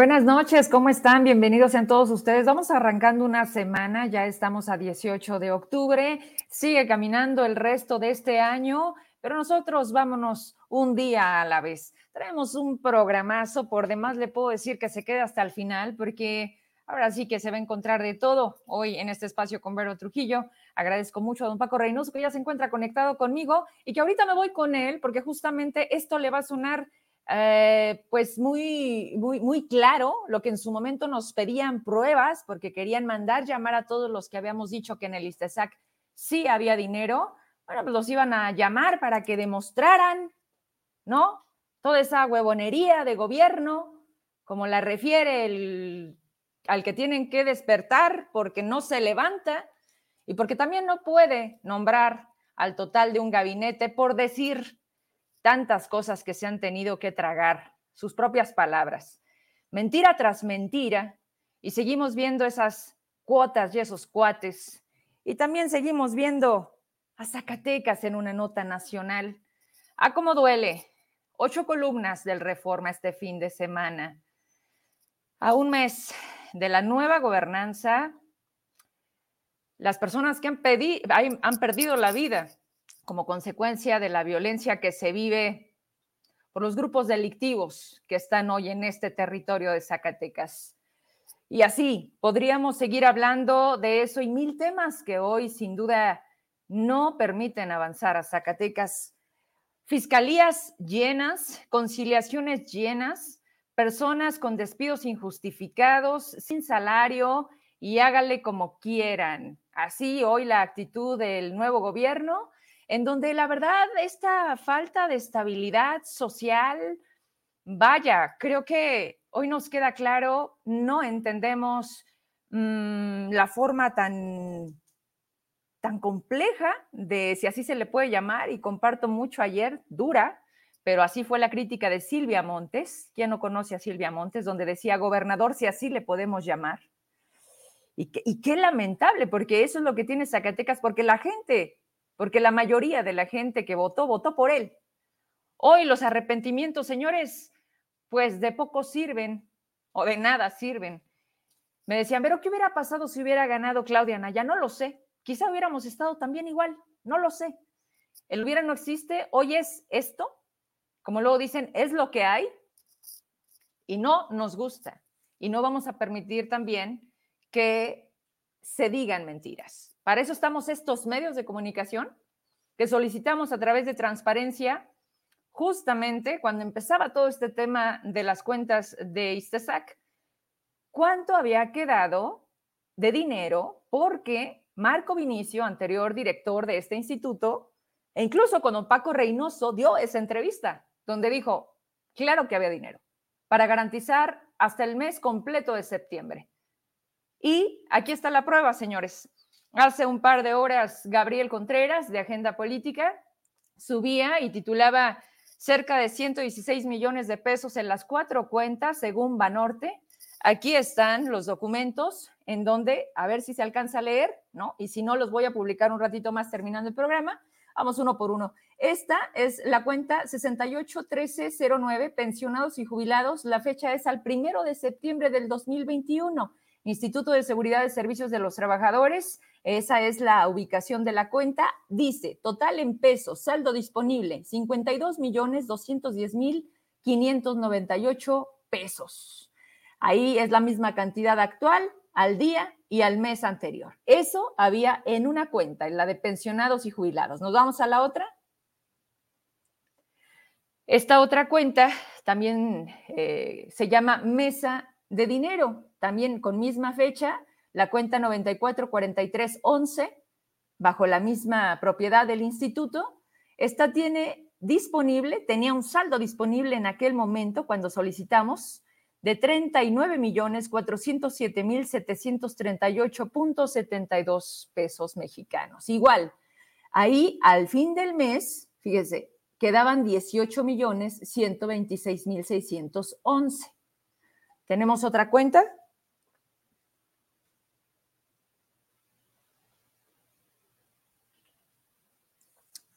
Buenas noches, ¿cómo están? Bienvenidos sean todos ustedes. Vamos arrancando una semana, ya estamos a 18 de octubre, sigue caminando el resto de este año, pero nosotros vámonos un día a la vez. Traemos un programazo, por demás le puedo decir que se quede hasta el final, porque ahora sí que se va a encontrar de todo hoy en este espacio con Vero Trujillo. Agradezco mucho a don Paco Reynoso que ya se encuentra conectado conmigo y que ahorita me voy con él, porque justamente esto le va a sonar eh, pues muy, muy, muy claro lo que en su momento nos pedían pruebas porque querían mandar llamar a todos los que habíamos dicho que en el ISTESAC sí había dinero. Bueno, pues los iban a llamar para que demostraran, ¿no? Toda esa huevonería de gobierno, como la refiere el, al que tienen que despertar porque no se levanta y porque también no puede nombrar al total de un gabinete por decir tantas cosas que se han tenido que tragar, sus propias palabras, mentira tras mentira, y seguimos viendo esas cuotas y esos cuates, y también seguimos viendo a Zacatecas en una nota nacional. ¿A ah, cómo duele? Ocho columnas del Reforma este fin de semana. A un mes de la nueva gobernanza, las personas que han, han perdido la vida como consecuencia de la violencia que se vive por los grupos delictivos que están hoy en este territorio de Zacatecas. Y así podríamos seguir hablando de eso y mil temas que hoy sin duda no permiten avanzar a Zacatecas. Fiscalías llenas, conciliaciones llenas, personas con despidos injustificados, sin salario y hágale como quieran. Así hoy la actitud del nuevo gobierno en donde la verdad esta falta de estabilidad social, vaya, creo que hoy nos queda claro, no entendemos mm, la forma tan, tan compleja de, si así se le puede llamar, y comparto mucho ayer, dura, pero así fue la crítica de Silvia Montes. ¿Quién no conoce a Silvia Montes? Donde decía, gobernador, si así le podemos llamar. Y, y qué lamentable, porque eso es lo que tiene Zacatecas, porque la gente porque la mayoría de la gente que votó, votó por él. Hoy los arrepentimientos, señores, pues de poco sirven o de nada sirven. Me decían, pero ¿qué hubiera pasado si hubiera ganado Claudia Naya? No lo sé. Quizá hubiéramos estado también igual, no lo sé. El hubiera no existe, hoy es esto, como luego dicen, es lo que hay y no nos gusta. Y no vamos a permitir también que se digan mentiras. Para eso estamos estos medios de comunicación que solicitamos a través de transparencia justamente cuando empezaba todo este tema de las cuentas de Istesac, cuánto había quedado de dinero porque Marco Vinicio, anterior director de este instituto, e incluso cuando Paco Reynoso dio esa entrevista donde dijo, claro que había dinero, para garantizar hasta el mes completo de septiembre. Y aquí está la prueba, señores. Hace un par de horas, Gabriel Contreras, de Agenda Política, subía y titulaba cerca de 116 millones de pesos en las cuatro cuentas, según Banorte. Aquí están los documentos en donde, a ver si se alcanza a leer, ¿no? Y si no, los voy a publicar un ratito más terminando el programa. Vamos uno por uno. Esta es la cuenta 681309, pensionados y jubilados. La fecha es al primero de septiembre del 2021. Instituto de Seguridad de Servicios de los Trabajadores, esa es la ubicación de la cuenta. Dice, total en pesos, saldo disponible, 52 millones 210 mil 598 pesos. Ahí es la misma cantidad actual al día y al mes anterior. Eso había en una cuenta, en la de pensionados y jubilados. ¿Nos vamos a la otra? Esta otra cuenta también eh, se llama Mesa de Dinero, también con misma fecha, la cuenta 944311, bajo la misma propiedad del instituto, esta tiene disponible, tenía un saldo disponible en aquel momento cuando solicitamos de 39 millones 407 mil 738.72 pesos mexicanos. Igual, ahí al fin del mes, fíjese, quedaban 18 millones 126 mil 611. ¿Tenemos otra cuenta?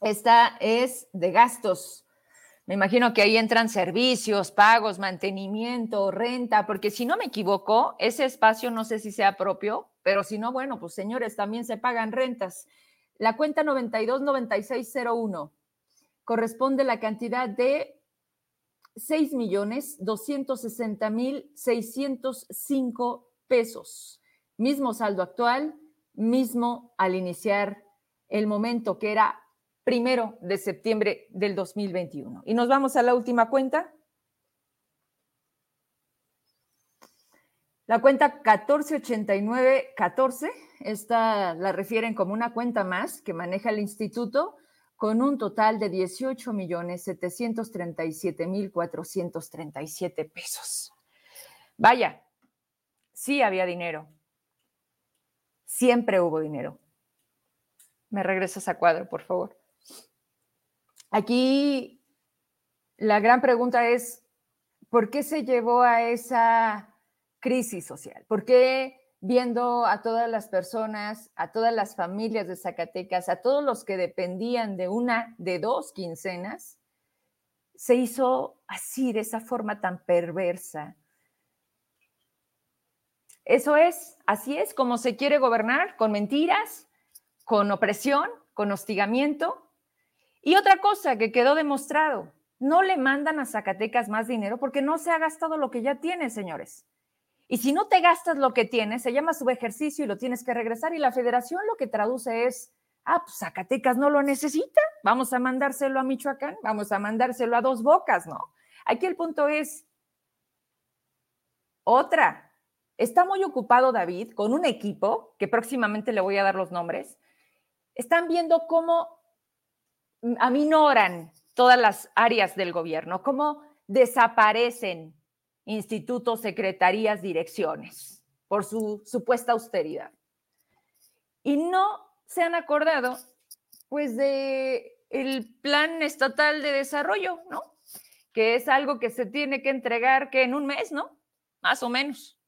Esta es de gastos. Me imagino que ahí entran servicios, pagos, mantenimiento, renta, porque si no me equivoco, ese espacio no sé si sea propio, pero si no, bueno, pues señores, también se pagan rentas. La cuenta 929601 corresponde la cantidad de 6.260.605 pesos. Mismo saldo actual, mismo al iniciar el momento que era primero de septiembre del 2021. Y nos vamos a la última cuenta. La cuenta 148914, esta la refieren como una cuenta más que maneja el instituto con un total de 18 millones 737 mil 437 pesos. Vaya, sí había dinero. Siempre hubo dinero. Me regresas a cuadro, por favor. Aquí la gran pregunta es, ¿por qué se llevó a esa crisis social? ¿Por qué viendo a todas las personas, a todas las familias de Zacatecas, a todos los que dependían de una, de dos quincenas, se hizo así, de esa forma tan perversa? Eso es, así es como se quiere gobernar, con mentiras, con opresión, con hostigamiento y otra cosa que quedó demostrado, no le mandan a Zacatecas más dinero porque no se ha gastado lo que ya tiene, señores. Y si no te gastas lo que tienes, se llama subejercicio y lo tienes que regresar. Y la federación lo que traduce es, ah, pues Zacatecas no lo necesita, vamos a mandárselo a Michoacán, vamos a mandárselo a dos bocas, ¿no? Aquí el punto es, otra, está muy ocupado David con un equipo, que próximamente le voy a dar los nombres, están viendo cómo aminoran todas las áreas del gobierno, cómo desaparecen institutos, secretarías, direcciones por su supuesta austeridad. Y no se han acordado, pues, de el plan estatal de desarrollo, ¿no? Que es algo que se tiene que entregar que en un mes, ¿no? Más o menos.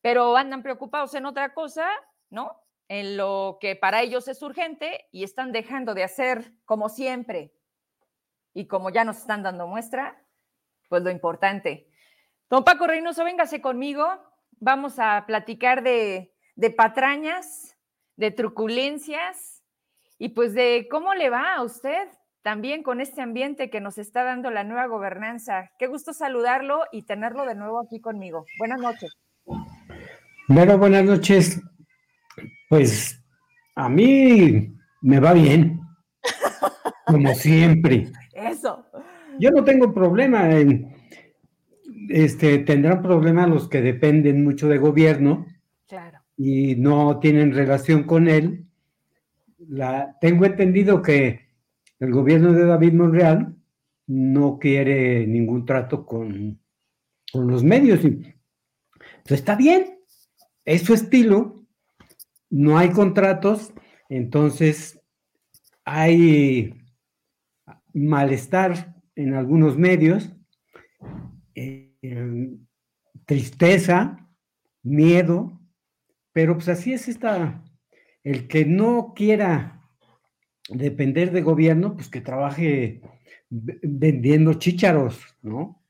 Pero andan preocupados en otra cosa, ¿no? En lo que para ellos es urgente y están dejando de hacer como siempre. Y como ya nos están dando muestra, pues lo importante. Don Paco Reynoso, véngase conmigo. Vamos a platicar de, de patrañas, de truculencias y pues de cómo le va a usted también con este ambiente que nos está dando la nueva gobernanza. Qué gusto saludarlo y tenerlo de nuevo aquí conmigo. Buenas noches. Bueno, buenas noches. Pues a mí me va bien, como siempre. Eso. Yo no tengo problema en, este, tendrán problemas los que dependen mucho de gobierno claro. y no tienen relación con él. La, tengo entendido que el gobierno de David Monreal no quiere ningún trato con, con los medios. Y, pues está bien, es su estilo, no hay contratos, entonces hay malestar en algunos medios, eh, tristeza, miedo, pero pues así es esta, el que no quiera depender de gobierno, pues que trabaje vendiendo chícharos, ¿no?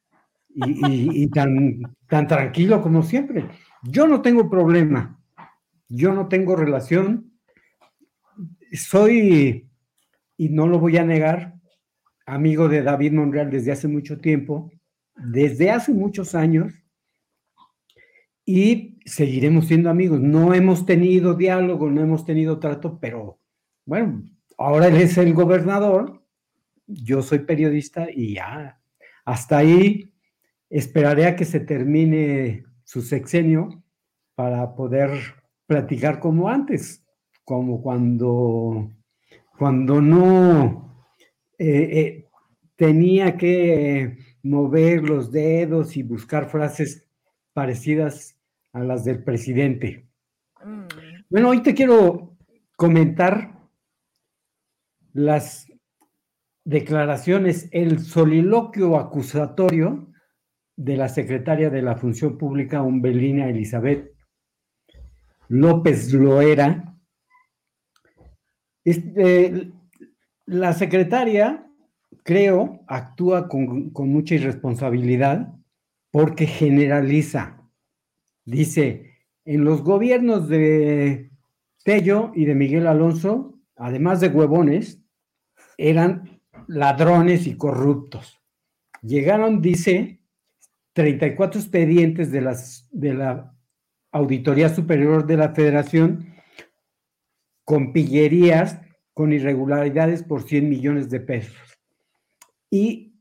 Y, tan tranquilo como siempre. Yo no tengo problema yo no tengo relación, soy, y no lo voy a negar, amigo de David Monreal desde hace mucho tiempo, desde hace muchos años, y seguiremos siendo amigos. No hemos tenido diálogo, no hemos tenido trato, pero bueno, ahora él es el gobernador, yo soy periodista y ya, hasta ahí esperaré a que se termine su sexenio para poder platicar como antes, como cuando, cuando no eh, eh, tenía que mover los dedos y buscar frases parecidas a las del presidente. Mm. Bueno, hoy te quiero comentar las declaraciones, el soliloquio acusatorio de la secretaria de la Función Pública, Umbelina Elizabeth López Loera, este, la secretaria creo, actúa con, con mucha irresponsabilidad porque generaliza. Dice, en los gobiernos de Tello y de Miguel Alonso, además de huevones, eran ladrones y corruptos. Llegaron, dice, 34 expedientes de, las, de la Auditoría Superior de la Federación con pillerías, con irregularidades por 100 millones de pesos. Y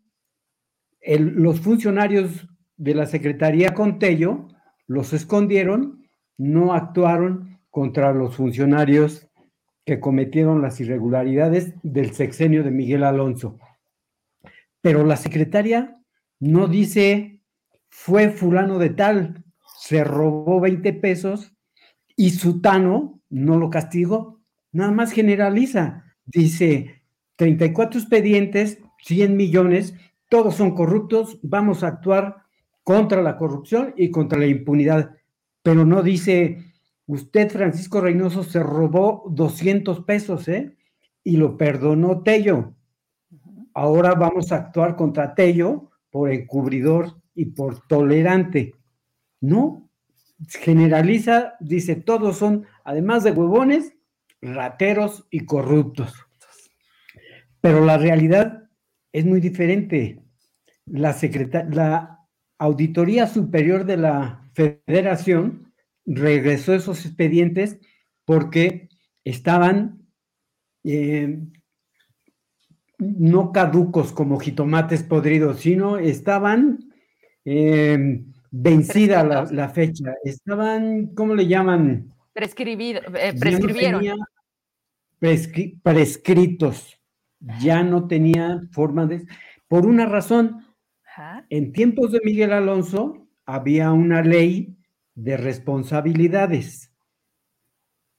los funcionarios de la Secretaría Contello los escondieron, no actuaron contra los funcionarios que cometieron las irregularidades del sexenio de Miguel Alonso. Pero la secretaria no dice, fue fulano de tal, se robó 20 pesos y Sutano no lo castigó, nada más generaliza. Dice, 34 expedientes, 100 millones, todos son corruptos, vamos a actuar contra la corrupción y contra la impunidad. Pero no dice, usted, Francisco Reynoso, se robó 200 pesos, ¿eh? Y lo perdonó Tello. Ahora vamos a actuar contra Tello por encubridor y por tolerante. No, generaliza, dice, todos son, además de huevones, rateros y corruptos. Pero la realidad es muy diferente. La, la Auditoría Superior de la Federación regresó esos expedientes porque estaban eh, no caducos como jitomates podridos, sino estaban eh, vencida la, fecha, estaban, ¿cómo le llaman? Prescribido, eh, prescribieron. prescritos, ya no tenía forma de... Por una razón, en tiempos de Miguel Alonso había una ley de responsabilidades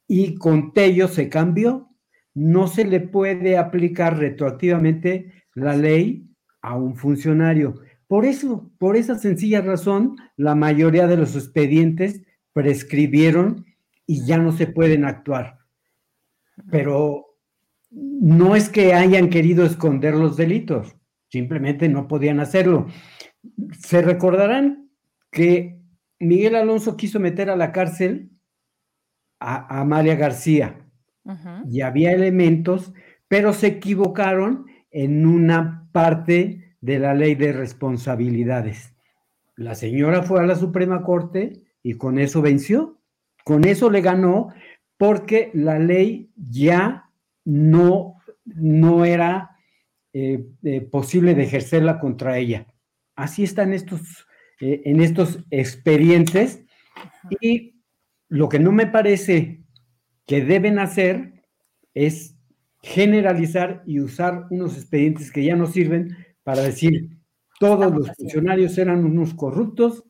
y con Tello se cambió. No se le puede aplicar retroactivamente la ley a un funcionario. Por eso, por esa sencilla razón, la mayoría de los expedientes prescribieron y ya no se pueden actuar. Pero no es que hayan querido esconder los delitos, simplemente no podían hacerlo. Se recordarán que Miguel Alonso quiso meter a la cárcel a, Amalia García y había elementos, pero se equivocaron en una parte de la ley de responsabilidades. La señora fue a la Suprema Corte y con eso venció, con eso le ganó porque la ley ya no, no era eh, eh, posible de ejercerla contra ella. Así están estos, eh, en estos expedientes y lo que no me parece que deben hacer es generalizar y usar unos expedientes que ya no sirven para decir, todos los funcionarios eran unos corruptos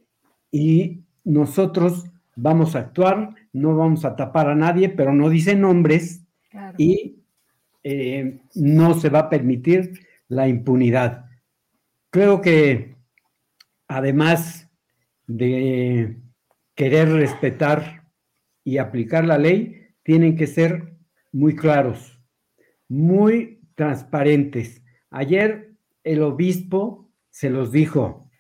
y nosotros vamos a actuar, no vamos a tapar a nadie, pero no dice nombres y eh, no se va a permitir la impunidad. Creo que además de querer respetar y aplicar la ley, tienen que ser muy claros, muy transparentes. Ayer el obispo se los dijo,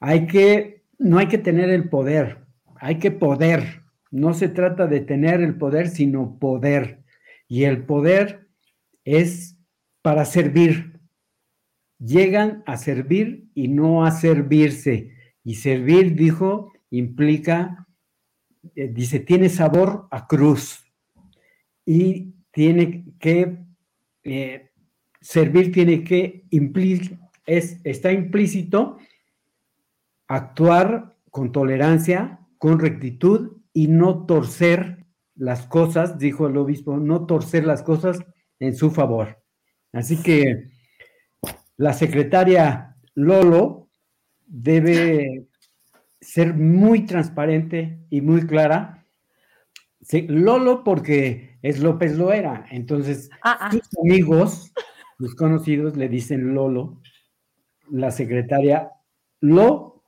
hay que, no hay que tener el poder, hay que poder. No se trata de tener el poder, sino poder. Y el poder es para servir. Llegan a servir y no a servirse. Y servir, dijo, implica, eh, dice, tiene sabor a cruz. Y tiene que eh, servir tiene que es, está implícito actuar con tolerancia, con rectitud y no torcer las cosas, dijo el obispo, no torcer las cosas en su favor. Así que la secretaria Lolo debe ser muy transparente y muy clara. Lolo porque es López Loera, entonces ah, ah. sus amigos los conocidos le dicen Lolo, la secretaria Lo,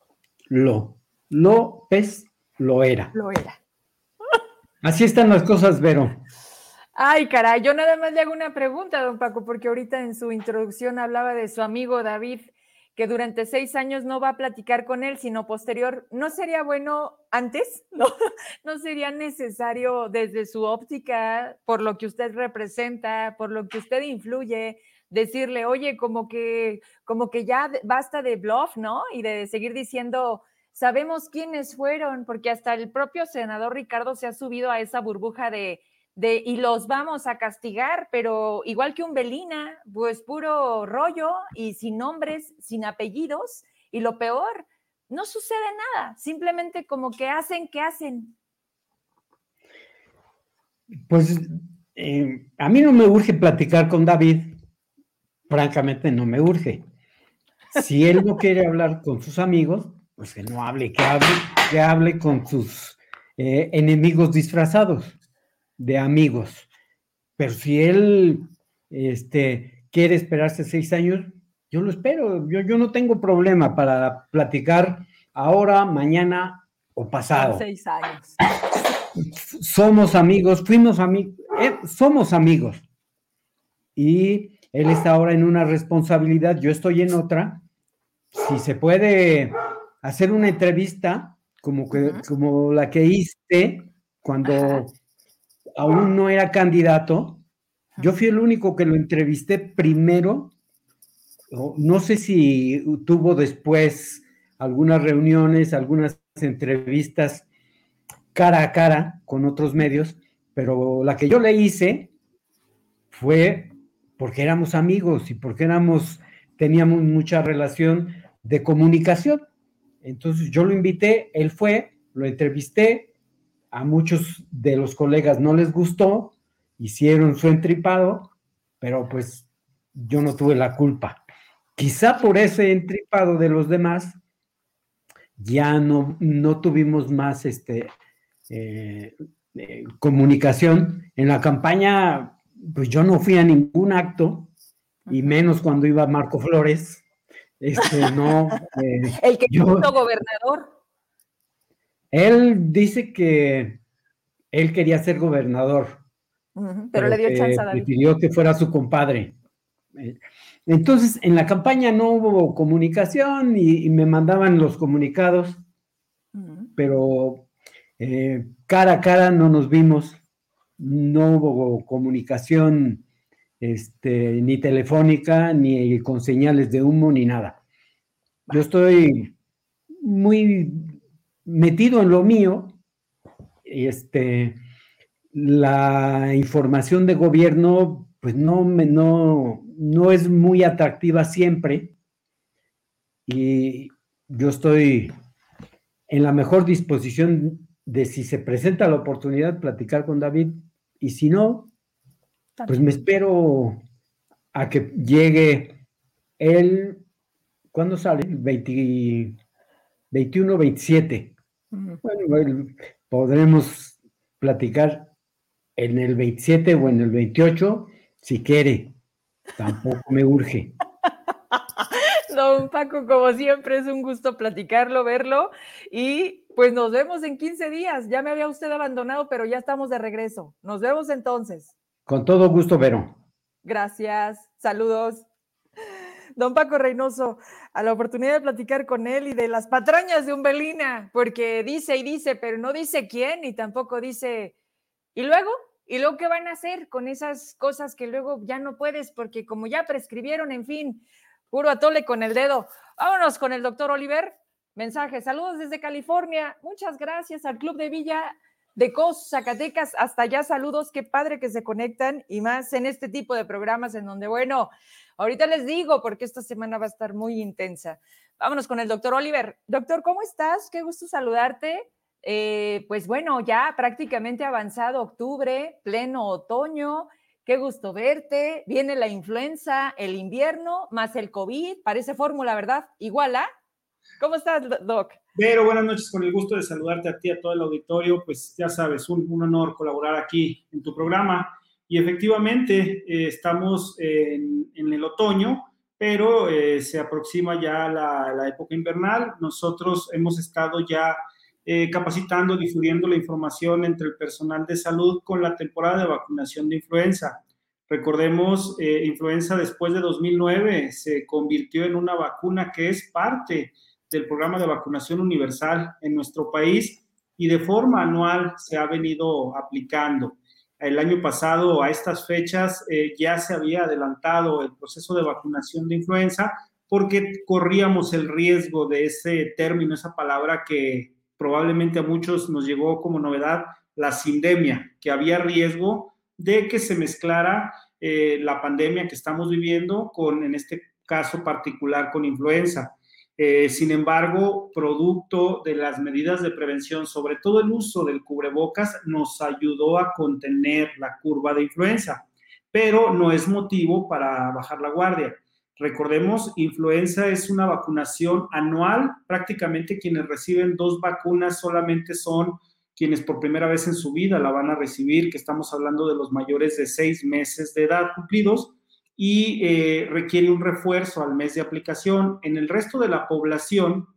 Lo, López lo era. Lo era. Así están las cosas, Vero. Ay, caray, yo nada más le hago una pregunta, don Paco, porque ahorita en su introducción hablaba de su amigo David, que durante seis años no va a platicar con él, sino posterior. ¿No sería bueno antes? ¿No, no sería necesario desde su óptica, por lo que usted representa, por lo que usted influye, decirle, oye, como que, como que ya basta de bluff, ¿no? Y de seguir diciendo, sabemos quiénes fueron, porque hasta el propio senador Ricardo se ha subido a esa burbuja de de y los vamos a castigar, pero igual que un Belina, pues puro rollo y sin nombres, sin apellidos, y lo peor, no sucede nada, simplemente como que hacen que hacen. Pues eh, a mí no me urge platicar con David, francamente no me urge. Si él no quiere hablar con sus amigos, pues que no hable, que hable, que hable con sus eh, enemigos disfrazados de amigos. Pero si él este, quiere esperarse seis años, yo lo espero. Yo, yo no tengo problema para platicar ahora, mañana o pasado. Seis años. Somos amigos, fuimos amigos, eh, somos amigos. Y él está ahora en una responsabilidad, yo estoy en otra. Si se puede hacer una entrevista como, que, como la que hice cuando aún no era candidato. Yo fui el único que lo entrevisté primero. No sé si tuvo después algunas reuniones, algunas entrevistas cara a cara con otros medios, pero la que yo le hice fue porque éramos amigos y porque éramos, teníamos mucha relación de comunicación. Entonces yo lo invité, él fue, lo entrevisté, a muchos de los colegas no les gustó, hicieron su entripado, pero pues yo no tuve la culpa. Quizá por ese entripado de los demás, ya no, no tuvimos más este, eh, eh, comunicación. En la campaña, pues yo no fui a ningún acto, y menos cuando iba Marco Flores. Este, no, eh, El que yo, gobernador. Él dice que él quería ser gobernador. pero, le dio chance a David. Prefirió que fuera su compadre. Entonces, en la campaña no hubo comunicación y, me mandaban los comunicados, pero eh, cara a cara no nos vimos, no hubo comunicación este, ni telefónica, ni con señales de humo, ni nada. Yo estoy muy metido en lo mío, este, la información de gobierno, pues no, no, no es muy atractiva siempre. Y yo estoy en la mejor disposición de si se presenta la oportunidad platicar con David y si no, pues me espero a que llegue él, ¿cuándo sale? 20, 21, 27. Bueno, podremos platicar en el 27 o en el 28, si quiere. Tampoco me urge. Don Paco, como siempre, es un gusto platicarlo, verlo y pues nos vemos en 15 días. Ya me había usted abandonado, pero ya estamos de regreso. Nos vemos entonces. Con todo gusto, Vero. Gracias. Saludos. Don Paco Reynoso, a la oportunidad de platicar con él y de las patrañas de Umbelina, porque dice y dice, pero no dice quién y tampoco dice. ¿Y luego? ¿Y luego qué van a hacer con esas cosas que luego ya no puedes? Porque como ya prescribieron, en fin, puro atole con el dedo. Vámonos con el doctor Oliver. Mensaje, saludos desde California. Muchas gracias al Club de Villa de Cos, Zacatecas, hasta allá saludos, qué padre que se conectan y más en este tipo de programas en donde, bueno, ahorita les digo porque esta semana va a estar muy intensa. Vámonos con el doctor Oliver. Doctor, ¿cómo estás? Qué gusto saludarte. Eh, pues bueno, ya prácticamente avanzado octubre, pleno otoño. Qué gusto verte. Viene la influenza, el invierno, más el COVID. Parece fórmula, ¿verdad? Igual, ¿ah? ¿Cómo estás, Doc? Pero buenas noches, con el gusto de saludarte a ti, a todo el auditorio. Pues ya sabes, un, honor colaborar aquí en tu programa. Y efectivamente, eh, estamos en, el otoño, pero eh, se aproxima ya la, época invernal. Nosotros hemos estado ya eh, capacitando, difundiendo la información entre el personal de salud con la temporada de vacunación de influenza. Recordemos, eh, influenza después de 2009 se convirtió en una vacuna que es parte del programa de vacunación universal en nuestro país y de forma anual se ha venido aplicando. El año pasado, a estas fechas, eh, ya se había adelantado el proceso de vacunación de influenza porque corríamos el riesgo de ese término, esa palabra que probablemente a muchos nos llegó como novedad, la sindemia, que había riesgo de que se mezclara eh, la pandemia que estamos viviendo con, en este caso particular, con influenza. Eh, sin embargo, producto de las medidas de prevención, sobre todo el uso del cubrebocas, nos ayudó a contener la curva de influenza, pero no es motivo para bajar la guardia. Recordemos, influenza es una vacunación anual, prácticamente quienes reciben dos vacunas solamente son quienes por primera vez en su vida la van a recibir, que estamos hablando de los mayores de seis meses de edad cumplidos, y eh, requiere un refuerzo al mes de aplicación. En el resto de la población,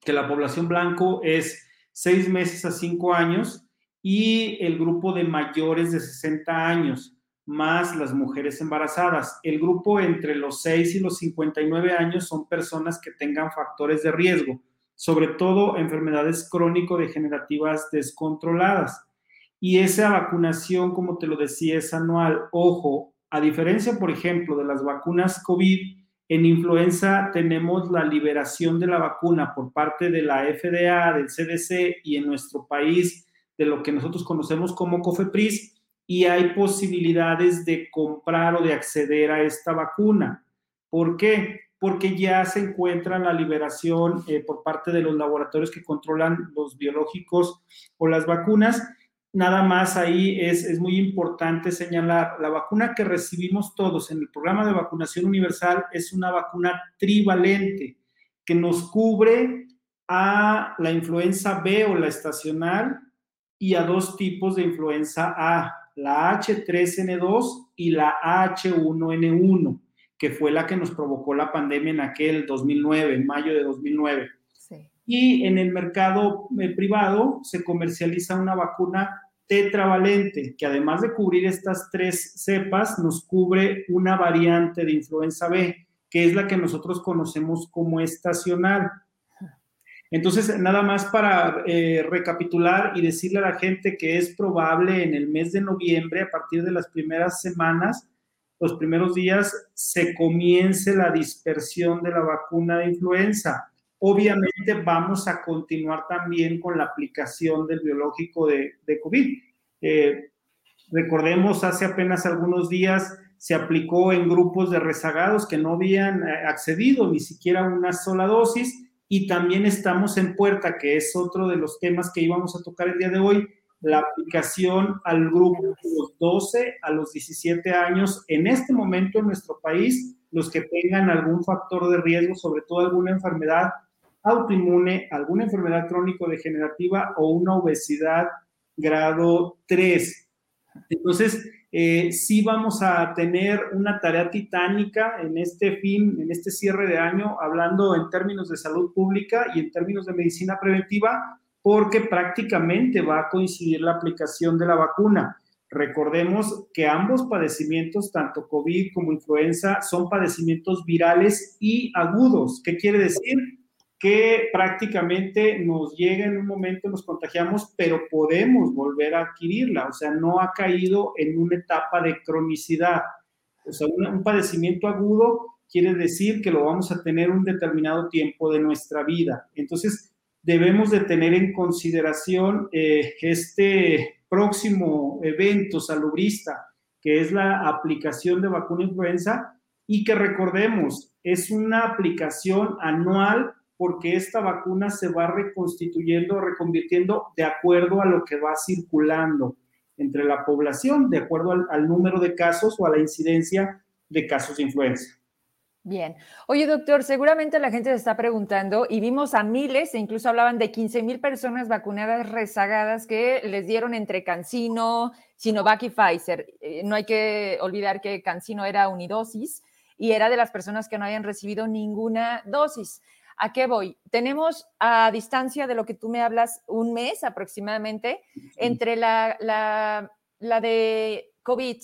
que la población blanco es seis meses a cinco años, y el grupo de mayores de 60 años, más las mujeres embarazadas. El grupo entre los 6 y los 59 años son personas que tengan factores de riesgo, sobre todo enfermedades crónico-degenerativas descontroladas. Y esa vacunación, como te lo decía, es anual. Ojo, a diferencia, por ejemplo, de las vacunas COVID, en influenza tenemos la liberación de la vacuna por parte de la FDA, del CDC y en nuestro país de lo que nosotros conocemos como COFEPRIS y hay posibilidades de comprar o de acceder a esta vacuna. ¿Por qué? Porque ya se encuentra la liberación eh, por parte de los laboratorios que controlan los biológicos o las vacunas nada más ahí es, es, muy importante señalar, la vacuna que recibimos todos en el programa de vacunación universal es una vacuna trivalente que nos cubre a la influenza B o la estacional y a dos tipos de influenza A, la H3N2 y la H1N1, que fue la que nos provocó la pandemia en aquel 2009, en mayo de 2009. Y en el mercado eh, privado se comercializa una vacuna tetravalente, que además de cubrir estas tres cepas, nos cubre una variante de influenza B, que es la que nosotros conocemos como estacional. Entonces, nada más para eh, recapitular y decirle a la gente que es probable en el mes de noviembre, a partir de las primeras semanas, los primeros días, se comience la dispersión de la vacuna de influenza. Obviamente vamos a continuar también con la aplicación del biológico de, COVID. Eh, recordemos, hace apenas algunos días se aplicó en grupos de rezagados que no habían eh, accedido ni siquiera una sola dosis y también estamos en puerta, que es otro de los temas que íbamos a tocar el día de hoy, la aplicación al grupo de los 12 a los 17 años en este momento en nuestro país, los que tengan algún factor de riesgo, sobre todo alguna enfermedad autoinmune, alguna enfermedad crónico-degenerativa o una obesidad grado 3. Entonces, eh, sí vamos a tener una tarea titánica en este fin, en este cierre de año, hablando en términos de salud pública y en términos de medicina preventiva, porque prácticamente va a coincidir la aplicación de la vacuna. Recordemos que ambos padecimientos, tanto COVID como influenza, son padecimientos virales y agudos. ¿Qué quiere decir? Que prácticamente nos llega en un momento, nos contagiamos, pero podemos volver a adquirirla, o sea, no ha caído en una etapa de cronicidad. O sea, un, padecimiento agudo quiere decir que lo vamos a tener un determinado tiempo de nuestra vida. Entonces, debemos de tener en consideración eh, este próximo evento salubrista, que es la aplicación de vacuna influenza, y que recordemos, es una aplicación anual porque esta vacuna se va reconstituyendo, reconvirtiendo de acuerdo a lo que va circulando entre la población, de acuerdo al, número de casos o a la incidencia de casos de influenza. Bien. Oye, doctor, seguramente la gente se está preguntando y vimos a miles, e incluso hablaban de 15 mil personas vacunadas rezagadas que les dieron entre Cancino, Sinovac y Pfizer. Eh, no hay que olvidar que Cancino era unidosis y era de las personas que no habían recibido ninguna dosis. ¿A qué voy? Tenemos a distancia de lo que tú me hablas un mes aproximadamente entre la, la, la de COVID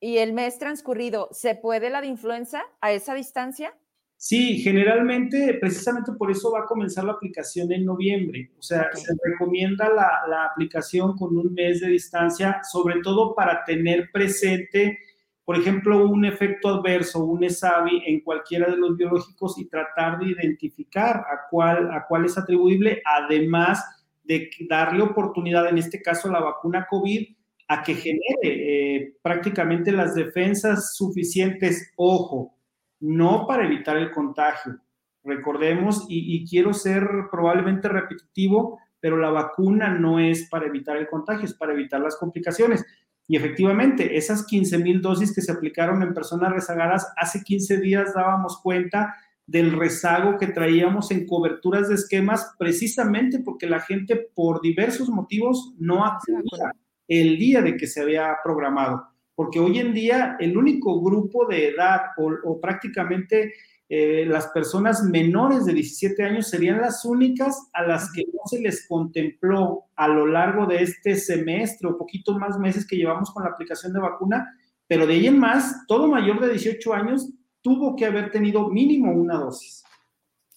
y el mes transcurrido. ¿Se puede la de influenza a esa distancia? Sí, generalmente, precisamente por eso va a comenzar la aplicación en noviembre. O sea, se recomienda la, la, aplicación con un mes de distancia, sobre todo para tener presente, por ejemplo, un efecto adverso, un ESAVI en cualquiera de los biológicos y tratar de identificar a cuál, a cuál es atribuible, además de darle oportunidad, en este caso, la vacuna COVID, a que genere eh, prácticamente las defensas suficientes. Ojo, no para evitar el contagio. Recordemos, y, quiero ser probablemente repetitivo, pero la vacuna no es para evitar el contagio, es para evitar las complicaciones. Y efectivamente, esas 15 mil dosis que se aplicaron en personas rezagadas, hace 15 días dábamos cuenta del rezago que traíamos en coberturas de esquemas, precisamente porque la gente por diversos motivos no acudía el día de que se había programado. Porque hoy en día el único grupo de edad o, prácticamente eh, las personas menores de 17 años serían las únicas a las que no se les contempló a lo largo de este semestre o poquitos más meses que llevamos con la aplicación de vacuna, pero de ahí en más, todo mayor de 18 años tuvo que haber tenido mínimo una dosis.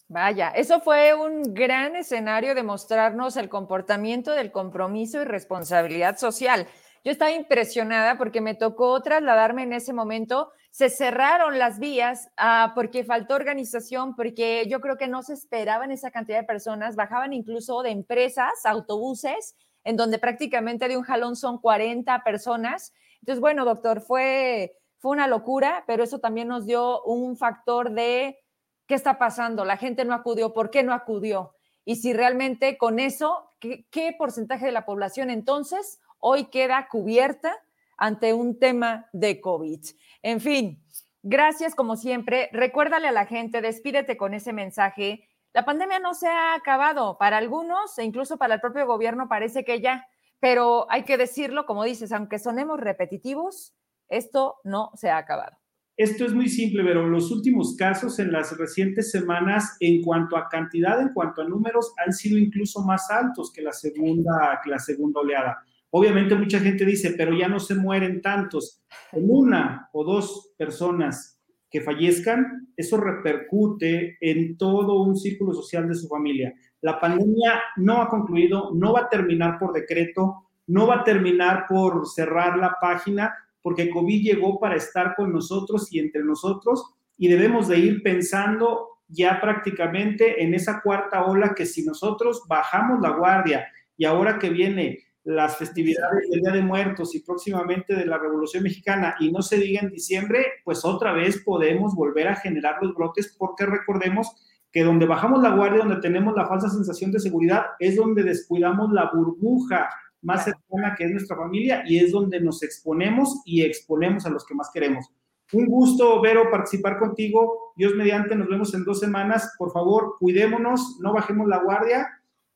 Vaya, eso fue un gran escenario de mostrarnos el comportamiento del compromiso y responsabilidad social. Yo estaba impresionada porque me tocó trasladarme en ese momento. Se cerraron las vías ah, porque faltó organización, porque yo creo que no se esperaban esa cantidad de personas. Bajaban incluso de empresas, autobuses, en donde prácticamente de un jalón son 40 personas. Entonces, bueno, doctor, fue, fue una locura, pero eso también nos dio un factor de qué está pasando. La gente no acudió, ¿por qué no acudió? Y si realmente con eso, ¿qué, qué porcentaje de la población entonces hoy queda cubierta ante un tema de COVID. En fin, gracias como siempre. Recuérdale a la gente, despídete con ese mensaje. La pandemia no se ha acabado. Para algunos, e incluso para el propio gobierno, parece que ya. Pero hay que decirlo, como dices, aunque sonemos repetitivos, esto no se ha acabado. Esto es muy simple, pero los últimos casos en las recientes semanas, en cuanto a cantidad, en cuanto a números, han sido incluso más altos que la segunda, que la segunda oleada. Obviamente mucha gente dice, pero ya no se mueren tantos. Con una o dos personas que fallezcan, eso repercute en todo un círculo social de su familia. La pandemia no ha concluido, no va a terminar por decreto, no va a terminar por cerrar la página, porque COVID llegó para estar con nosotros y entre nosotros y debemos de ir pensando ya prácticamente en esa cuarta ola que si nosotros bajamos la guardia y ahora que viene las festividades del Día de Muertos y próximamente de la Revolución Mexicana y no se diga en diciembre, pues otra vez podemos volver a generar los brotes porque recordemos que donde bajamos la guardia, donde tenemos la falsa sensación de seguridad, es donde descuidamos la burbuja más cercana que es nuestra familia y es donde nos exponemos y exponemos a los que más queremos. Un gusto, Vero, participar contigo. Dios mediante, nos vemos en dos semanas. Por favor, cuidémonos, no bajemos la guardia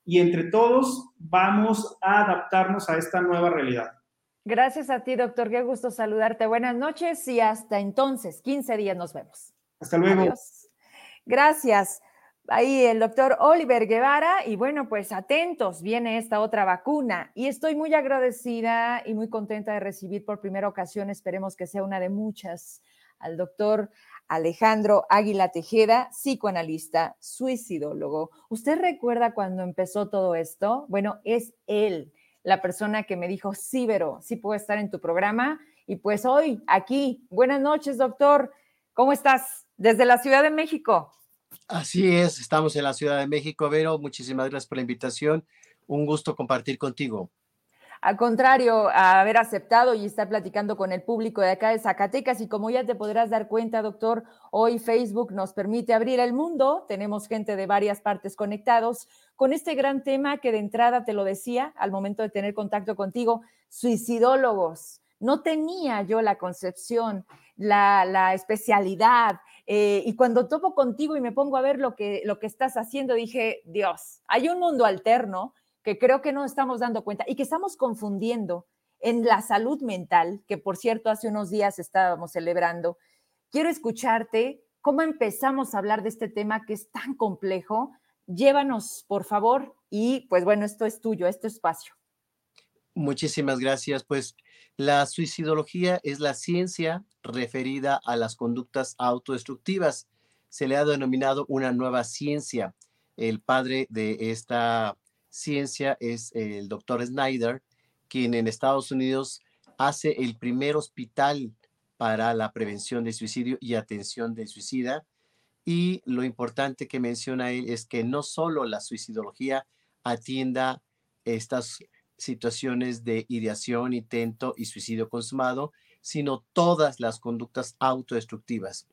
y entre todos vamos a adaptarnos a esta nueva realidad. Gracias a ti, doctor. Qué gusto saludarte. Buenas noches y hasta entonces, 15 días nos vemos. Hasta luego. Gracias. Ahí el doctor Oliver Guevara y bueno, pues atentos, viene esta otra vacuna y estoy muy agradecida y muy contenta de recibir por primera ocasión, esperemos que sea una de muchas, al doctor Alejandro Águila Tejeda, psicoanalista, suicidólogo. ¿Usted recuerda cuando empezó todo esto? Bueno, es él la persona que me dijo, sí, Vero, sí puedo estar en tu programa. Y pues hoy, aquí, buenas noches, doctor. ¿Cómo estás? Desde la Ciudad de México. Así es, estamos en la Ciudad de México, Vero. Muchísimas gracias por la invitación. Un gusto compartir contigo. Al contrario, a haber aceptado y estar platicando con el público de acá de Zacatecas. Y como ya te podrás dar cuenta, doctor, hoy Facebook nos permite abrir el mundo. Tenemos gente de varias partes conectados con este gran tema que de entrada te lo decía al momento de tener contacto contigo, suicidólogos. No tenía yo la concepción, la, especialidad. Eh, y cuando topo contigo y me pongo a ver lo que, lo que estás haciendo, dije, Dios, hay un mundo alterno que creo que no estamos dando cuenta y que estamos confundiendo en la salud mental, que por cierto hace unos días estábamos celebrando. Quiero escucharte ¿Cómo empezamos a hablar de este tema que es tan complejo? Llévanos, por favor, y pues bueno, esto es tuyo, este espacio. Muchísimas gracias. Pues la suicidología es la ciencia referida a las conductas autodestructivas. Se le ha denominado una nueva ciencia. El padre de esta ciencia es el doctor Snyder, quien en Estados Unidos hace el primer hospital para la prevención del suicidio y atención del suicida. Y lo importante que menciona él es que no solo la suicidología atienda estas situaciones de ideación, intento y suicidio consumado, sino todas las conductas autodestructivas.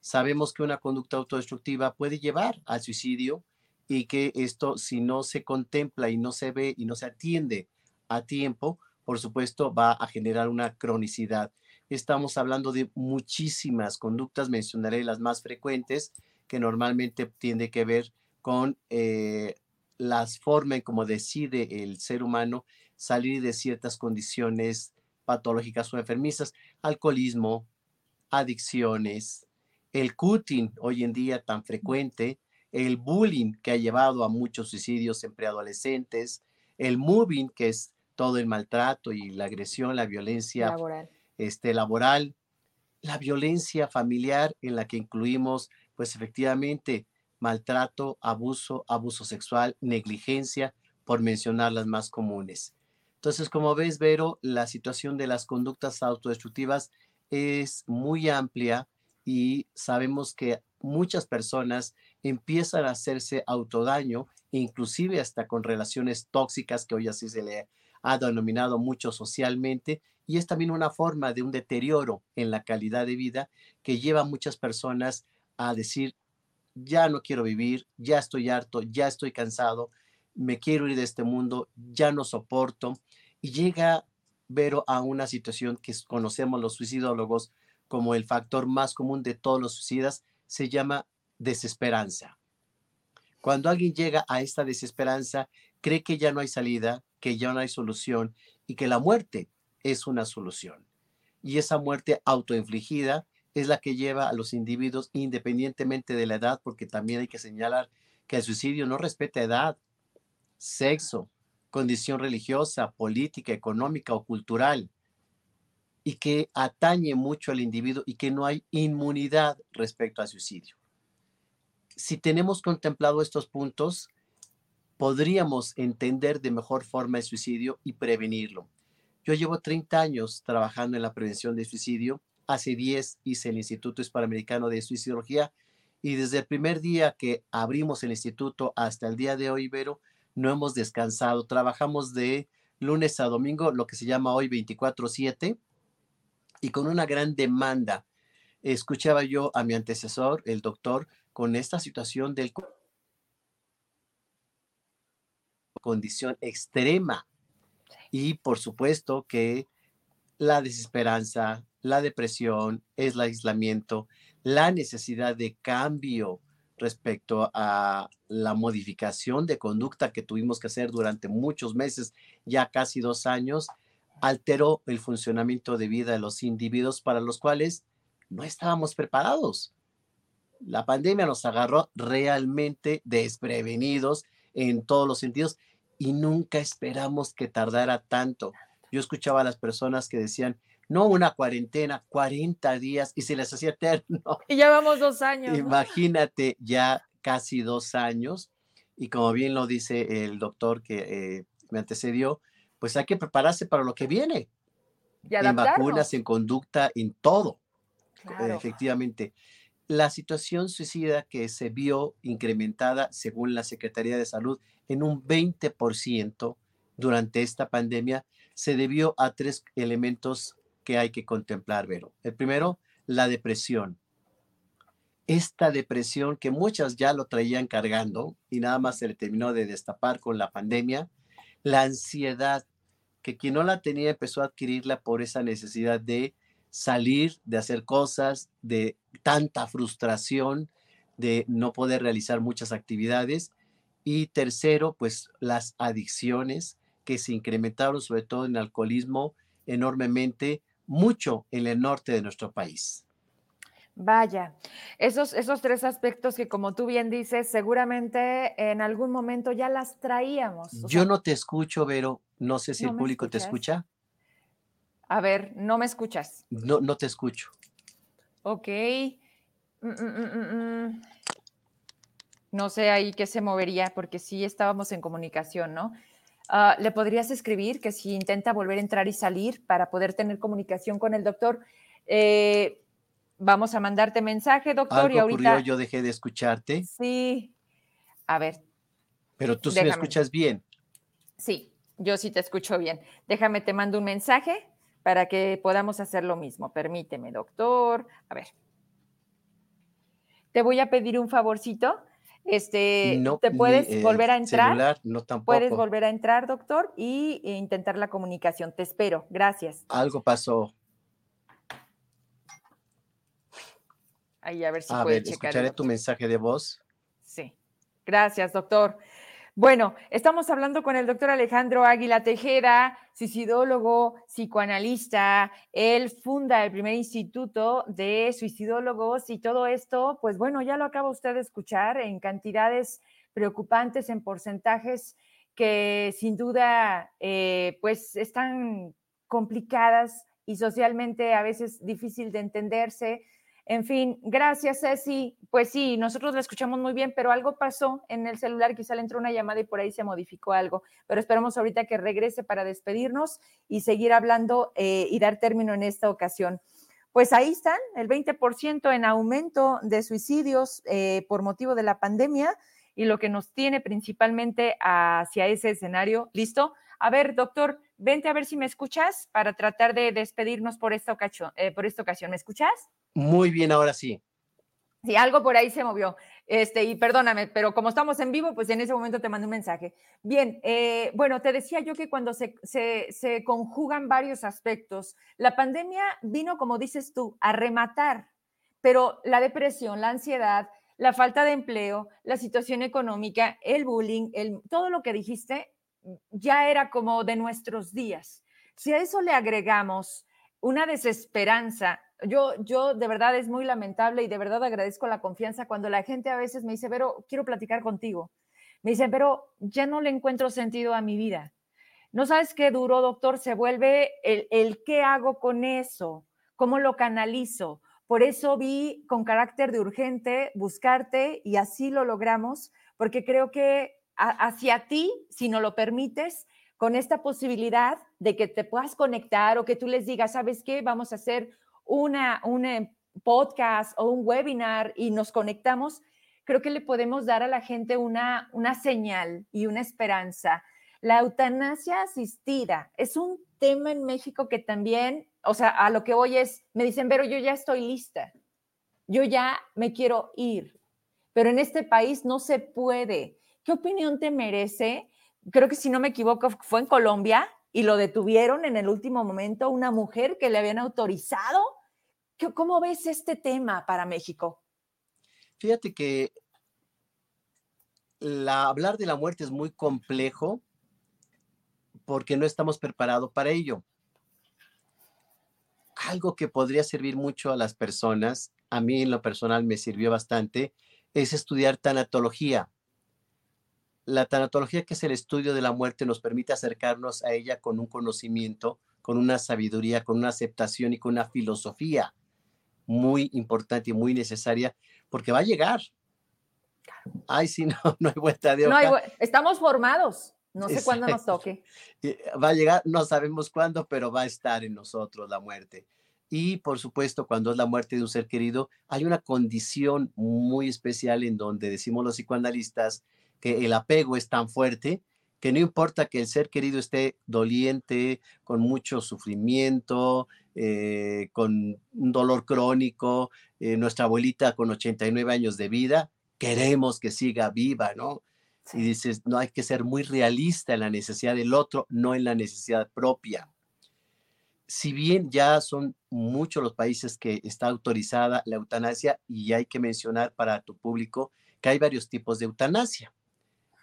Sabemos que una conducta autodestructiva puede llevar al suicidio y que esto, si no se contempla y no se ve y no se atiende a tiempo, por supuesto, va a generar una cronicidad. Estamos hablando de muchísimas conductas, mencionaré las más frecuentes, que normalmente tiene que ver con eh, las formas como decide el ser humano salir de ciertas condiciones patológicas o enfermizas, alcoholismo, adicciones, el cutting hoy en día tan frecuente, el bullying que ha llevado a muchos suicidios en preadolescentes, el moving que es todo el maltrato y la agresión, la violencia laboral. Este, laboral, la violencia familiar en la que incluimos pues efectivamente maltrato, abuso, abuso sexual, negligencia, por mencionar las más comunes. Entonces, como ves, Vero, la situación de las conductas autodestructivas es muy amplia y sabemos que muchas personas empiezan a hacerse autodaño, inclusive hasta con relaciones tóxicas, que hoy así se le ha denominado mucho socialmente, y es también una forma de un deterioro en la calidad de vida que lleva a muchas personas a decir, ya no quiero vivir, ya estoy harto, ya estoy cansado, me quiero ir de este mundo, ya no soporto. Y llega Vero a una situación que conocemos los suicidólogos como el factor más común de todos los suicidas, se llama desesperanza. Cuando alguien llega a esta desesperanza, cree que ya no hay salida, que ya no hay solución y que la muerte es una solución. Y esa muerte autoinfligida es la que lleva a los individuos independientemente de la edad, porque también hay que señalar que el suicidio no respeta edad, sexo, condición religiosa, política, económica o cultural, y que atañe mucho al individuo y que no hay inmunidad respecto al suicidio. Si tenemos contemplado estos puntos, podríamos entender de mejor forma el suicidio y prevenirlo. Yo llevo 30 años trabajando en la prevención del suicidio Hace 10 hice el Instituto Hispanoamericano de Suicidología y desde el primer día que abrimos el instituto hasta el día de hoy, Vero, no hemos descansado. Trabajamos de lunes a domingo, lo que se llama hoy 24/7, y con una gran demanda. Escuchaba yo a mi antecesor, el doctor, con esta situación del condición extrema. Y por supuesto que la desesperanza, la depresión, es el aislamiento, la necesidad de cambio respecto a la modificación de conducta que tuvimos que hacer durante muchos meses, ya casi dos años, alteró el funcionamiento de vida de los individuos para los cuales no estábamos preparados. La pandemia nos agarró realmente desprevenidos en todos los sentidos y nunca esperamos que tardara tanto. Yo escuchaba a las personas que decían, no una cuarentena, 40 días y se les hacía eterno. Y ya vamos dos años. Imagínate, ya casi dos años. Y como bien lo dice el doctor que eh, me antecedió, pues hay que prepararse para lo que viene. Y en vacunas, en conducta, en todo. Efectivamente. La situación suicida que se vio incrementada, según la Secretaría de Salud, en un 20% durante esta pandemia, se debió a tres elementos que hay que contemplar, Vero. El primero, la depresión. Esta depresión que muchas ya lo traían cargando y nada más se le terminó de destapar con la pandemia. La ansiedad, que quien no la tenía empezó a adquirirla por esa necesidad de salir, de hacer cosas, de tanta frustración, de no poder realizar muchas actividades. Y tercero, pues las adicciones que se incrementaron sobre todo en alcoholismo enormemente mucho en el norte de nuestro país. Vaya, esos, esos tres aspectos que como tú bien dices, seguramente en algún momento ya las traíamos. Yo no te escucho, Vero. No sé si el público te escucha. A ver, no me escuchas. No, no te escucho. Ok. Mm, mm, mm, no sé ahí qué se movería, porque sí estábamos en comunicación, ¿no? Ah, ¿Le podrías escribir que si intenta volver a entrar y salir para poder tener comunicación con el doctor? Eh, vamos a mandarte mensaje, doctor. y ahorita... yo dejé de escucharte. Sí. A ver. Pero tú sí me escuchas bien. Sí, yo sí te escucho bien. Déjame, te mando un mensaje para que podamos hacer lo mismo. Permíteme, doctor. A ver. Te voy a pedir un favorcito. Este, no, ¿te puedes eh, volver a entrar? no tampoco. Puedes volver a entrar, doctor, y e intentar la comunicación. Te espero. Gracias. Algo pasó. Ahí a ver si a puede ver, Escucharé tu mensaje de voz. Sí. Gracias, doctor. Bueno, estamos hablando con el doctor Alejandro Águila Tejeda, suicidólogo, psicoanalista. Él funda el primer instituto de suicidólogos y todo esto, pues bueno, ya lo acaba usted de escuchar en cantidades preocupantes, en porcentajes que sin duda, eh, pues están complicadas y socialmente a veces difícil de entenderse en fin, gracias, Ceci. Pues sí, nosotros la escuchamos muy bien, pero algo pasó en el celular, quizá le entró una llamada y por ahí se modificó algo. Pero esperamos ahorita que regrese para despedirnos y seguir hablando eh, y dar término en esta ocasión. Pues ahí están, el 20% en aumento de suicidios eh, por motivo de la pandemia y lo que nos tiene principalmente hacia ese escenario. ¿Listo? A ver, doctor, vente a ver si me escuchas para tratar de despedirnos por esta ocasión. Eh, por esta ocasión. ¿Me escuchas? Muy bien, ahora sí. Sí, algo por ahí se movió. Este, y perdóname, pero como estamos en vivo, pues en ese momento te mando un mensaje. Bien, eh, bueno, te decía yo que cuando se, se, se conjugan varios aspectos, la pandemia vino, como dices tú, a rematar, pero la depresión, la ansiedad, la falta de empleo, la situación económica, el bullying, el, todo lo que dijiste, ya era como de nuestros días. Si a eso le agregamos una desesperanza, yo, yo de verdad es muy lamentable y de verdad agradezco la confianza cuando la gente a veces me dice, pero quiero platicar contigo. Me dicen, pero ya no le encuentro sentido a mi vida. No sabes qué duro, doctor, se vuelve el, el qué hago con eso, cómo lo canalizo. Por eso vi con carácter de urgente buscarte y así lo logramos, porque creo que hacia ti, si no lo permites, con esta posibilidad de que te puedas conectar o que tú les digas, ¿sabes qué? Vamos a hacer una, un podcast o un webinar y nos conectamos, creo que le podemos dar a la gente una, una señal y una esperanza. La eutanasia asistida es un tema en México que también, o sea, a lo que hoy es, me dicen, pero yo ya estoy lista, yo ya me quiero ir, pero en este país no se puede. ¿Qué opinión te merece? Creo que si no me equivoco fue en Colombia y lo detuvieron en el último momento, una mujer que le habían autorizado. ¿Cómo ves este tema para México? Fíjate que la, hablar de la muerte es muy complejo porque no estamos preparados para ello. Algo que podría servir mucho a las personas, a mí en lo personal me sirvió bastante, es estudiar tanatología la tanatología, que es el estudio de la muerte, nos permite acercarnos a ella con un conocimiento, con una sabiduría, con una aceptación y con una filosofía muy importante y muy necesaria, porque va a llegar. Ay, sí, no, no hay vuelta de hoja. estamos formados, no sé cuándo nos toque. Va a llegar, no sabemos cuándo, pero va a estar en nosotros la muerte. Y por supuesto, cuando es la muerte de un ser querido, hay una condición muy especial en donde decimos los psicoanalistas que el apego es tan fuerte que no importa que el ser querido esté doliente, con mucho sufrimiento, eh, con un dolor crónico, eh, nuestra abuelita con 89 años de vida, queremos que siga viva, ¿no? Y dices, no hay que ser muy realista en la necesidad del otro, no en la necesidad propia. Si bien ya son muchos los países que está autorizada la eutanasia, y hay que mencionar para tu público que hay varios tipos de eutanasia.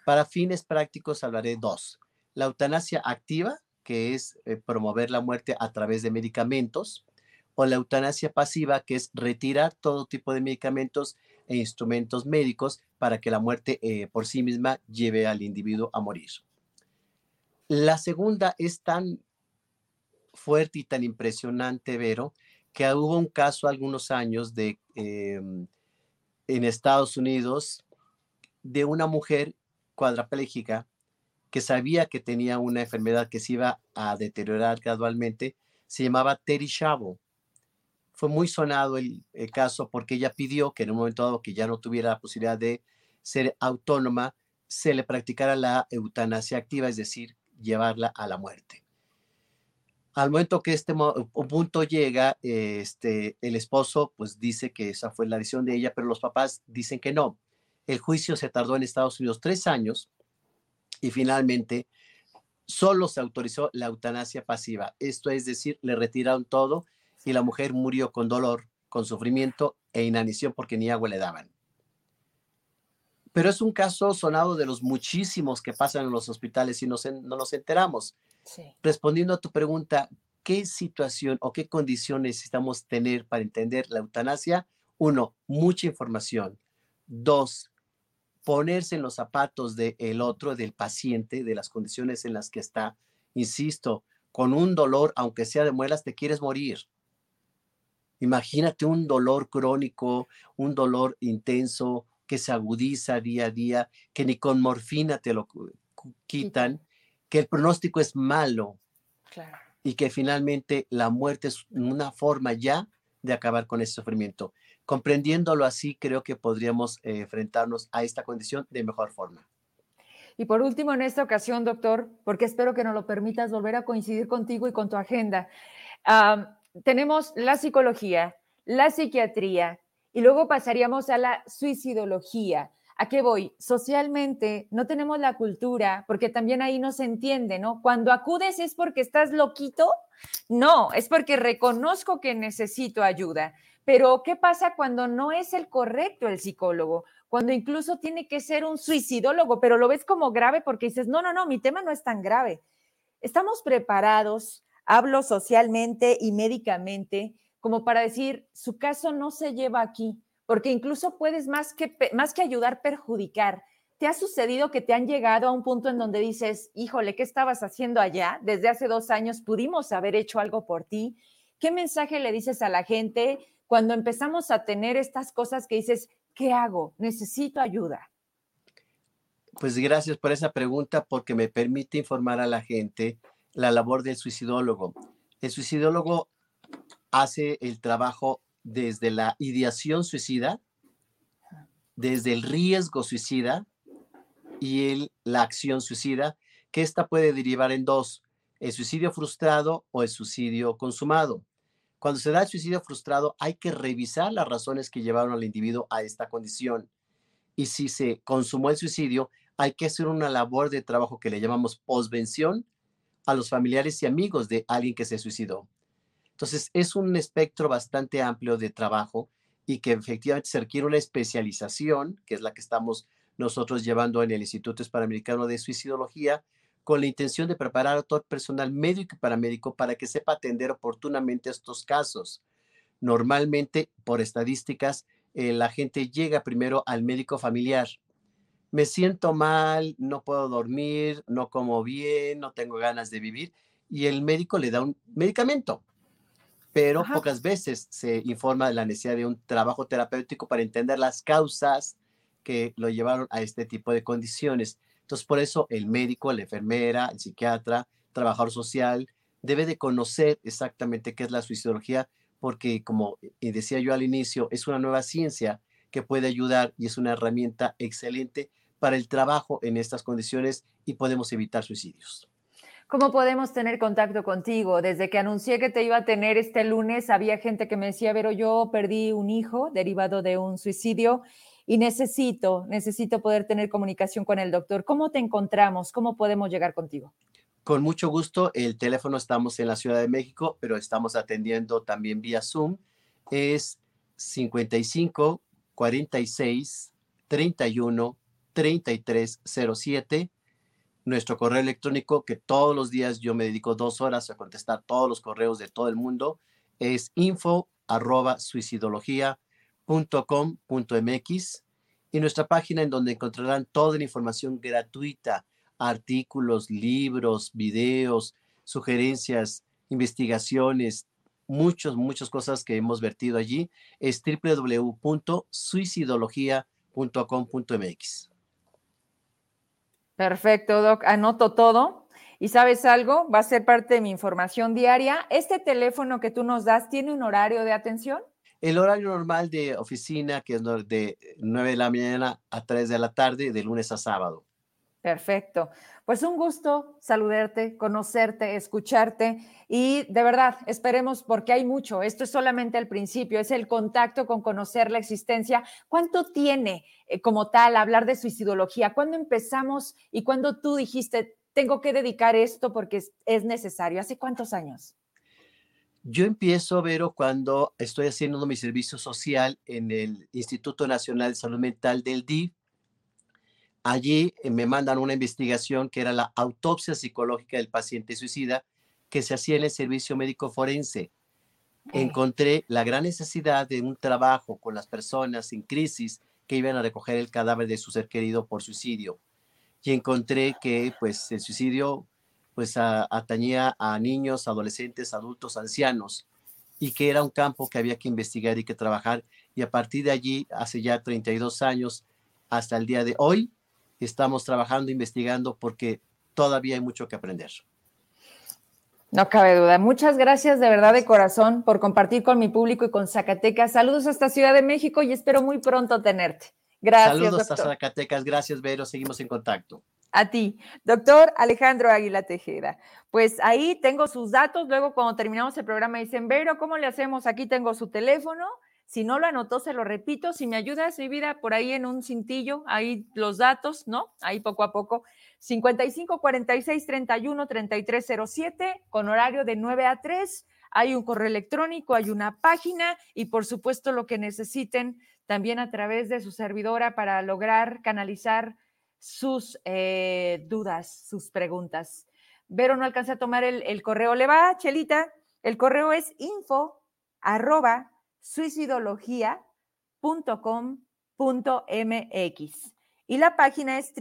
Para fines prácticos hablaré dos. La eutanasia activa, que es eh, promover la muerte a través de medicamentos, o la eutanasia pasiva, que es retirar todo tipo de medicamentos e instrumentos médicos para que la muerte eh, por sí misma lleve al individuo a morir. La segunda es tan fuerte y tan impresionante, Vero, que hubo un caso algunos años de, em, en Estados Unidos de una mujer cuadraplégica que sabía que tenía una enfermedad que se iba a deteriorar gradualmente, se llamaba Terry Chavo. Fue muy sonado el, caso porque ella pidió que en un momento dado que ya no tuviera la posibilidad de ser autónoma, se le practicara la eutanasia activa, es decir, llevarla a la muerte. Al momento que este punto llega, este, el esposo pues dice que esa fue la decisión de ella, pero los papás dicen que no. El juicio se tardó en Estados Unidos tres años y finalmente solo se autorizó la eutanasia pasiva. Esto es decir, le retiraron todo y la mujer murió con dolor, con sufrimiento e inanición porque ni agua le daban. Pero es un caso sonado de los muchísimos que pasan en los hospitales y no, no nos enteramos. Respondiendo a tu pregunta, ¿qué situación o qué condición necesitamos tener para entender la eutanasia? Uno, mucha información. Dos, ponerse en los zapatos del otro, del paciente, de las condiciones en las que está. Insisto, con un dolor, aunque sea de muelas, te quieres morir. Imagínate un dolor crónico, un dolor intenso que se agudiza día a día, que ni con morfina te lo quitan, que el pronóstico es malo y que finalmente la muerte es una forma ya de acabar con ese sufrimiento. Comprendiéndolo así, creo que podríamos eh, enfrentarnos a esta condición de mejor forma. Y por último, en esta ocasión, doctor, porque espero que nos lo permitas volver a coincidir contigo y con tu agenda, tenemos la psicología, la psiquiatría y luego pasaríamos a la suicidología. ¿A qué voy? Socialmente no tenemos la cultura, porque también ahí no se entiende, ¿no? Cuando acudes es porque estás loquito, no, es porque reconozco que necesito ayuda. Pero ¿qué pasa cuando no es el correcto el psicólogo? Cuando incluso tiene que ser un suicidólogo, pero lo ves como grave porque dices, no, no, no, mi tema no es tan grave. Estamos preparados, hablo socialmente y médicamente, como para decir, su caso no se lleva aquí, porque incluso puedes más que, más que ayudar, perjudicar. ¿Te ha sucedido que te han llegado a un punto en donde dices, híjole, ¿qué estabas haciendo allá? Desde hace dos años pudimos haber hecho algo por ti. ¿Qué mensaje le dices a la gente cuando empezamos a tener estas cosas que dices, ¿qué hago? Necesito ayuda. Pues gracias por esa pregunta porque me permite informar a la gente la labor del suicidólogo. El suicidólogo hace el trabajo desde la ideación suicida, desde el riesgo suicida y la acción suicida, que esta puede derivar en dos, el suicidio frustrado o el suicidio consumado. Cuando se da el suicidio frustrado, hay que revisar las razones que llevaron al individuo a esta condición. Y si se consumó el suicidio, hay que hacer una labor de trabajo que le llamamos posvención a los familiares y amigos de alguien que se suicidó. Entonces, es un espectro bastante amplio de trabajo y que efectivamente se requiere una especialización, que es la que estamos nosotros llevando en el Instituto Hispanoamericano de Suicidología, con la intención de preparar a todo el personal médico y paramédico para que sepa atender oportunamente estos casos. Normalmente, por estadísticas, eh, la gente llega primero al médico familiar. Me siento mal, no puedo dormir, no como bien, no tengo ganas de vivir y el médico le da un medicamento. Pero pocas veces se informa de la necesidad de un trabajo terapéutico para entender las causas que lo llevaron a este tipo de condiciones. Entonces, por eso el médico, la enfermera, el psiquiatra, trabajador social, debe de conocer exactamente qué es la suicidología, porque como eh, decía yo al inicio, es una nueva ciencia que puede ayudar y es una herramienta excelente para el trabajo en estas condiciones y podemos evitar suicidios. ¿Cómo podemos tener contacto contigo? Desde que anuncié que te iba a tener este lunes, había gente que me decía, pero yo perdí un hijo derivado de un suicidio y necesito, necesito poder tener comunicación con el doctor. ¿Cómo te encontramos? ¿Cómo podemos llegar contigo? Con mucho gusto. El teléfono estamos en la Ciudad de México, pero estamos atendiendo también vía Zoom. Es 55 46 31 3307. Nuestro correo electrónico, que todos los días yo me dedico dos horas a contestar todos los correos de todo el mundo, es info arroba y nuestra página en donde encontrarán toda la información gratuita, artículos, libros, videos, sugerencias, investigaciones, muchas, muchas cosas que hemos vertido allí, es www.suicidología.com.mx. Perfecto, Doc. Anoto todo. Y sabes algo, va a ser parte de mi información diaria. ¿Este teléfono que tú nos das tiene un horario de atención? El horario normal de oficina, que es de 9 de la mañana a 3 de la tarde, de lunes a sábado. Perfecto. Pues un gusto saludarte, conocerte, escucharte y de verdad esperemos porque hay mucho. Esto es solamente el principio, es el contacto con conocer la existencia. ¿Cuánto tiene eh, como tal hablar de suicidología? ¿Cuándo empezamos y cuándo tú dijiste, tengo que dedicar esto porque es necesario? ¿Hace cuántos años? Yo empiezo, Vero, cuando estoy haciendo mi servicio social en el Instituto Nacional de Salud Mental del DIF Allí eh, me mandan una investigación que era la autopsia psicológica del paciente suicida que se hacía en el servicio médico forense. Encontré la gran necesidad de un trabajo con las personas en crisis que iban a recoger el cadáver de su ser querido por suicidio. Y encontré que pues el suicidio pues atañía a niños, adolescentes, adultos, ancianos y que era un campo que había que investigar y que trabajar. Y a partir de allí, hace ya 32 años, hasta el día de hoy, estamos trabajando, investigando, porque todavía hay mucho que aprender. No cabe duda. Muchas gracias de verdad de corazón por compartir con mi público y con Zacatecas. Saludos hasta Ciudad de México y espero muy pronto tenerte. Gracias. Saludos hasta Zacatecas. Gracias, Vero. Seguimos en contacto. A ti, doctor Alejandro Águila Tejeda. Pues ahí tengo sus datos. Luego, cuando terminamos el programa, dicen, Vero, ¿cómo le hacemos? Aquí tengo su teléfono. Si no lo anotó, se lo repito. Si me ayudas, mi vida, por ahí en un cintillo, ahí los datos, ¿no? Ahí poco a poco. 55 46 31 33 07, con horario de 9 a 3. Hay un correo electrónico, hay una página y, por supuesto, lo que necesiten también a través de su servidora para lograr canalizar sus eh, dudas, sus preguntas. Vero no alcanza a tomar el, el correo. ¿Le va, Chelita? El correo es info arroba suicidología.com.mx y la página es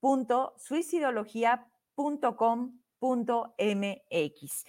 www.suicidología.com.mx.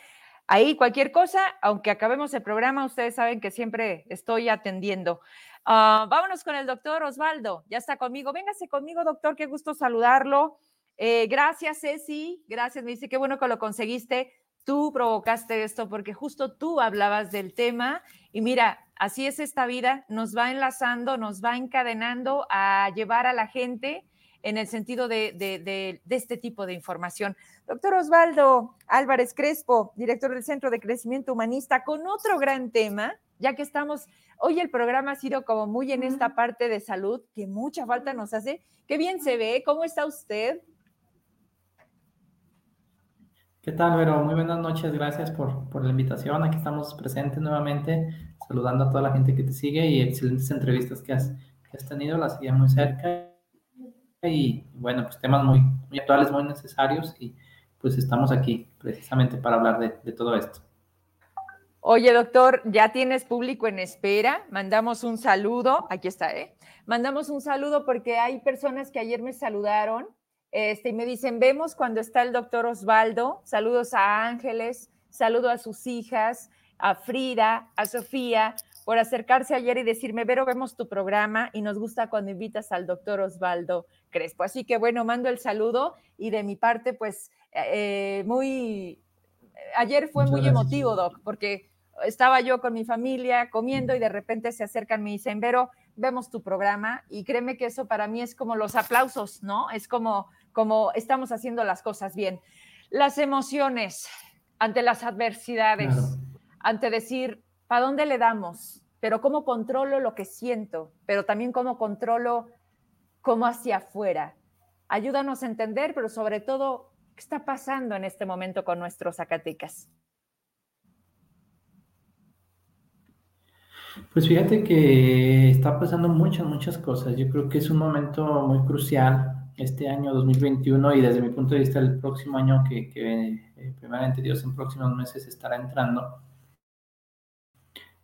Ahí cualquier cosa, aunque acabemos el programa, ustedes saben que siempre estoy atendiendo. Ah, vámonos con el doctor Osvaldo, ya está conmigo. Véngase conmigo, doctor, qué gusto saludarlo. Eh, gracias, Ceci, gracias, me dice, qué bueno que lo conseguiste. Tú provocaste esto porque justo tú hablabas del tema y mira, así es esta vida, nos va enlazando, nos va encadenando a llevar a la gente en el sentido de, este tipo de información. Doctor Osvaldo Álvarez Crespo, director del Centro de Crecimiento Humanista, con otro gran tema, ya que estamos, hoy el programa ha sido como muy en esta parte de salud, que mucha falta nos hace. Qué bien se ve, ¿cómo está usted? ¿Qué tal, Vero? Muy buenas noches, gracias por, por, la invitación. Aquí estamos presentes nuevamente, saludando a toda la gente que te sigue y excelentes entrevistas que has, que has tenido, las seguía muy cerca. Y bueno, pues temas muy, muy actuales, muy necesarios y pues estamos aquí precisamente para hablar de, de todo esto. Oye, doctor, ya tienes público en espera. Mandamos un saludo. Aquí está, ¿eh? Mandamos un saludo porque hay personas que ayer me saludaron este, y me dicen, vemos cuando está el doctor Osvaldo, saludos a Ángeles, saludo a sus hijas, a Frida, a Sofía, por acercarse ayer y decirme, Vero, vemos tu programa y nos gusta cuando invitas al doctor Osvaldo Crespo. Así que bueno, mando el saludo y de mi parte, pues eh, muy, ayer fue muy emotivo, Doc, porque estaba yo con mi familia comiendo y de repente se acercan y me dicen, Vero, vemos tu programa y créeme que eso para mí es como los aplausos, ¿no? Es como como estamos haciendo las cosas bien. Las emociones ante las adversidades, ante decir, ¿para dónde le damos? Pero cómo controlo lo que siento, pero también cómo controlo cómo hacia afuera. Ayúdanos a entender, pero sobre todo, ¿qué está pasando en este momento con nuestros Zacatecas? Pues fíjate que está pasando muchas, muchas cosas. Yo creo que es un momento muy crucial este año 2021 y desde mi punto de vista el próximo año que, que eh, primeramente Dios en próximos meses estará entrando,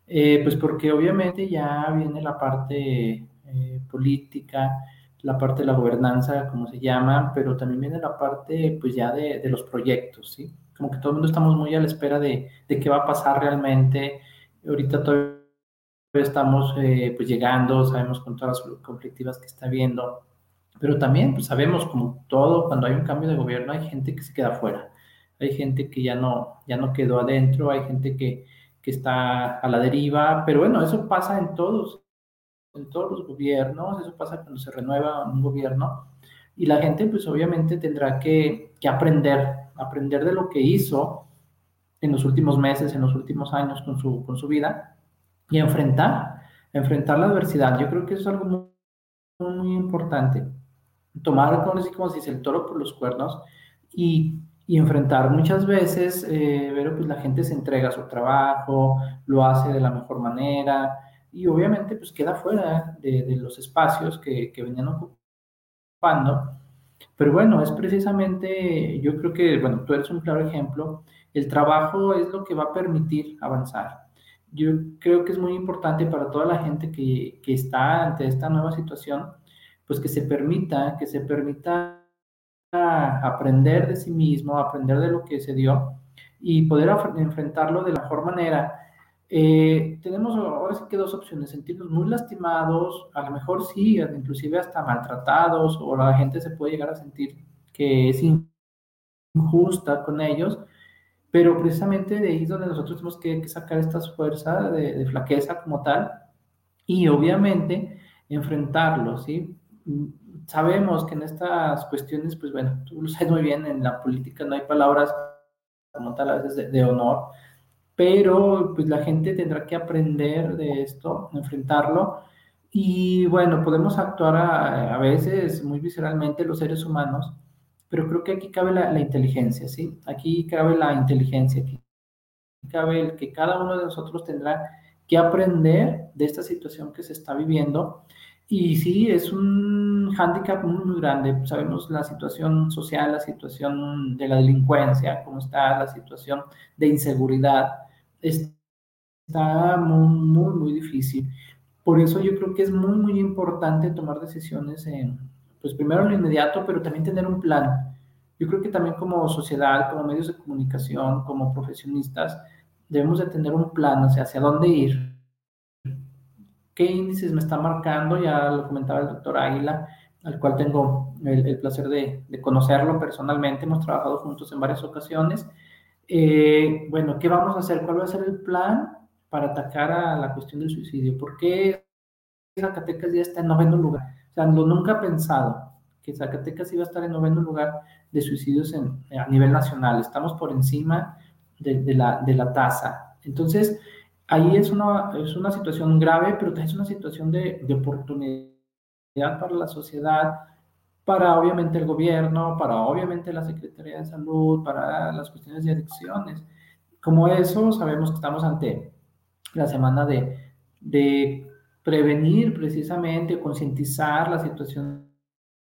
Eh, pues porque obviamente ya viene la parte eh, política, la parte de la gobernanza, como se llama, pero también viene la parte pues ya de, de los proyectos, ¿sí? Como que todo el mundo estamos muy a la espera de, de qué va a pasar realmente. Ahorita todavía estamos eh, pues llegando, sabemos con todas las conflictivas que está habiendo, pero también pues sabemos como todo, cuando hay un cambio de gobierno hay gente que se queda fuera, hay gente que ya no, ya no quedó adentro, hay gente que, que está a la deriva, pero bueno, eso pasa en todos, en todos los gobiernos, eso pasa cuando se renueva un gobierno y la gente pues obviamente tendrá que, que aprender, aprender de lo que hizo en los últimos meses, en los últimos años con su, con su vida y enfrentar, enfrentar la adversidad. Yo creo que es algo muy, muy importante. Tomar, como como se dice, el toro por los cuernos y, y enfrentar. Muchas veces, eh, pero pues la gente se entrega a su trabajo, lo hace de la mejor manera y obviamente pues queda fuera de, de los espacios que, que venían ocupando. Pero bueno, es precisamente, yo creo que, bueno, tú eres un claro ejemplo, el trabajo es lo que va a permitir avanzar yo creo que es muy importante para toda la gente que, que, está ante esta nueva situación, pues que se permita, que se permita aprender de sí mismo, aprender de lo que se dio y poder enfrentarlo de la mejor manera. Eh, tenemos ahora sí que dos opciones, sentirnos muy lastimados, a lo mejor sí, inclusive hasta maltratados, o la gente se puede llegar a sentir que es injusta con ellos, pero precisamente de ahí es donde nosotros tenemos que, sacar estas fuerzas de, de, flaqueza como tal y obviamente enfrentarlo, ¿sí? Sabemos que en estas cuestiones, pues bueno, tú lo sabes muy bien, en la política no hay palabras como tal a veces de, de honor, pero pues la gente tendrá que aprender de esto, enfrentarlo y bueno, podemos actuar a, a veces muy visceralmente los seres humanos, pero creo que aquí cabe la, la inteligencia, ¿sí? Aquí cabe la inteligencia, aquí cabe el que cada uno de nosotros tendrá que aprender de esta situación que se está viviendo. Y sí, es un hándicap muy, muy grande. Sabemos la situación social, la situación de la delincuencia, cómo está la situación de inseguridad. Está muy, muy, muy difícil. Por eso yo creo que es muy, muy importante tomar decisiones en, pues primero lo inmediato, pero también tener un plan. Yo creo que también como sociedad, como medios de comunicación, como profesionistas, debemos de tener un plan, o sea, hacia dónde ir. ¿Qué índices me está marcando? Ya lo comentaba el doctor Águila, al cual tengo el, el placer de, de, conocerlo personalmente, hemos trabajado juntos en varias ocasiones. Eh, bueno, ¿qué vamos a hacer? ¿Cuál va a ser el plan para atacar a la cuestión del suicidio? ¿Por qué Zacatecas ya está en noveno lugar? O sea, lo nunca pensado que Zacatecas iba a estar en noveno lugar de suicidios a nivel nacional. Estamos por encima de, la, tasa. Entonces, ahí es una, es una situación grave, pero es una situación de, de oportunidad para la sociedad, para obviamente el gobierno, para obviamente la Secretaría de Salud, para las cuestiones de adicciones. Como eso, sabemos que estamos ante la semana de, de prevenir precisamente, concientizar la situación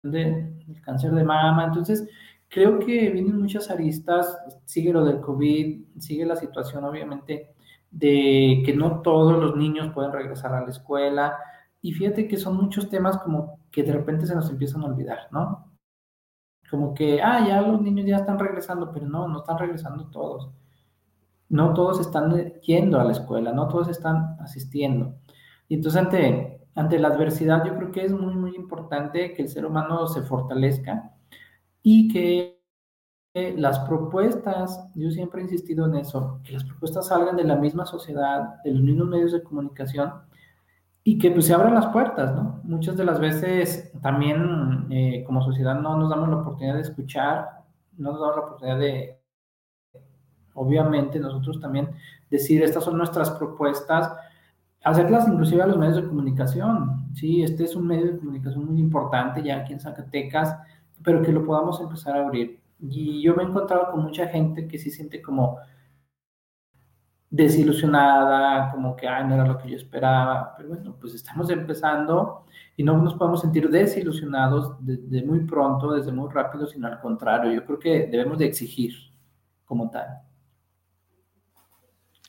de, del cáncer de mama. Entonces, creo que vienen muchas aristas, sigue lo del COVID, sigue la situación obviamente de que no todos los niños pueden regresar a la escuela. Y fíjate que son muchos temas como que de repente se nos empiezan a olvidar, ¿no? Como que, ah, ya los niños ya están regresando, pero no, no están regresando todos. No todos están yendo a la escuela, no todos están asistiendo. Y entonces ante, ante la adversidad yo creo que es muy, muy importante que el ser humano se fortalezca y que las propuestas, yo siempre he insistido en eso, que las propuestas salgan de la misma sociedad, de los mismos medios de comunicación y que pues se abran las puertas, ¿no? Muchas de las veces también eh, como sociedad no nos damos la oportunidad de escuchar, no nos damos la oportunidad de, obviamente nosotros también decir, estas son nuestras propuestas, hacerlas inclusive a los medios de comunicación. Sí, este es un medio de comunicación muy importante ya aquí en Zacatecas, pero que lo podamos empezar a abrir. Y yo me he encontrado con mucha gente que sí siente como desilusionada, como que, ay, no era lo que yo esperaba, pero bueno, pues estamos empezando y no nos podemos sentir desilusionados desde muy pronto, desde muy rápido, sino al contrario, yo creo que debemos de exigir como tal.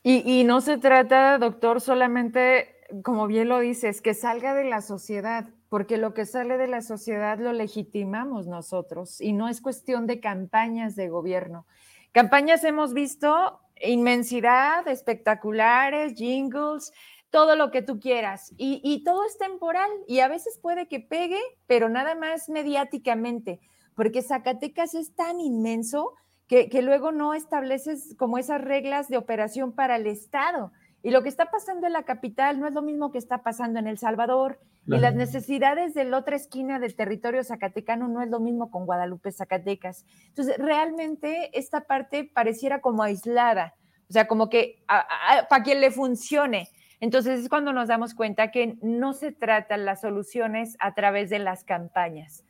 Y, no se trata, doctor, solamente, como bien lo dices, que salga de la sociedad, porque lo que sale de la sociedad lo legitimamos nosotros y no es cuestión de campañas de gobierno. Campañas hemos visto inmensidad, espectaculares, jingles, todo lo que tú quieras. Y, todo es temporal y a veces puede que pegue, pero nada más mediáticamente, porque Zacatecas es tan inmenso que, que luego no estableces como esas reglas de operación para el Estado. Y lo que está pasando en la capital no es lo mismo que está pasando en El Salvador. Y las necesidades de la otra esquina del territorio zacatecano no es lo mismo con Guadalupe, Zacatecas. Entonces, realmente esta parte pareciera como aislada, o sea, como que para quien le funcione. Entonces es cuando nos damos cuenta que no se tratan las soluciones a través de las campañas,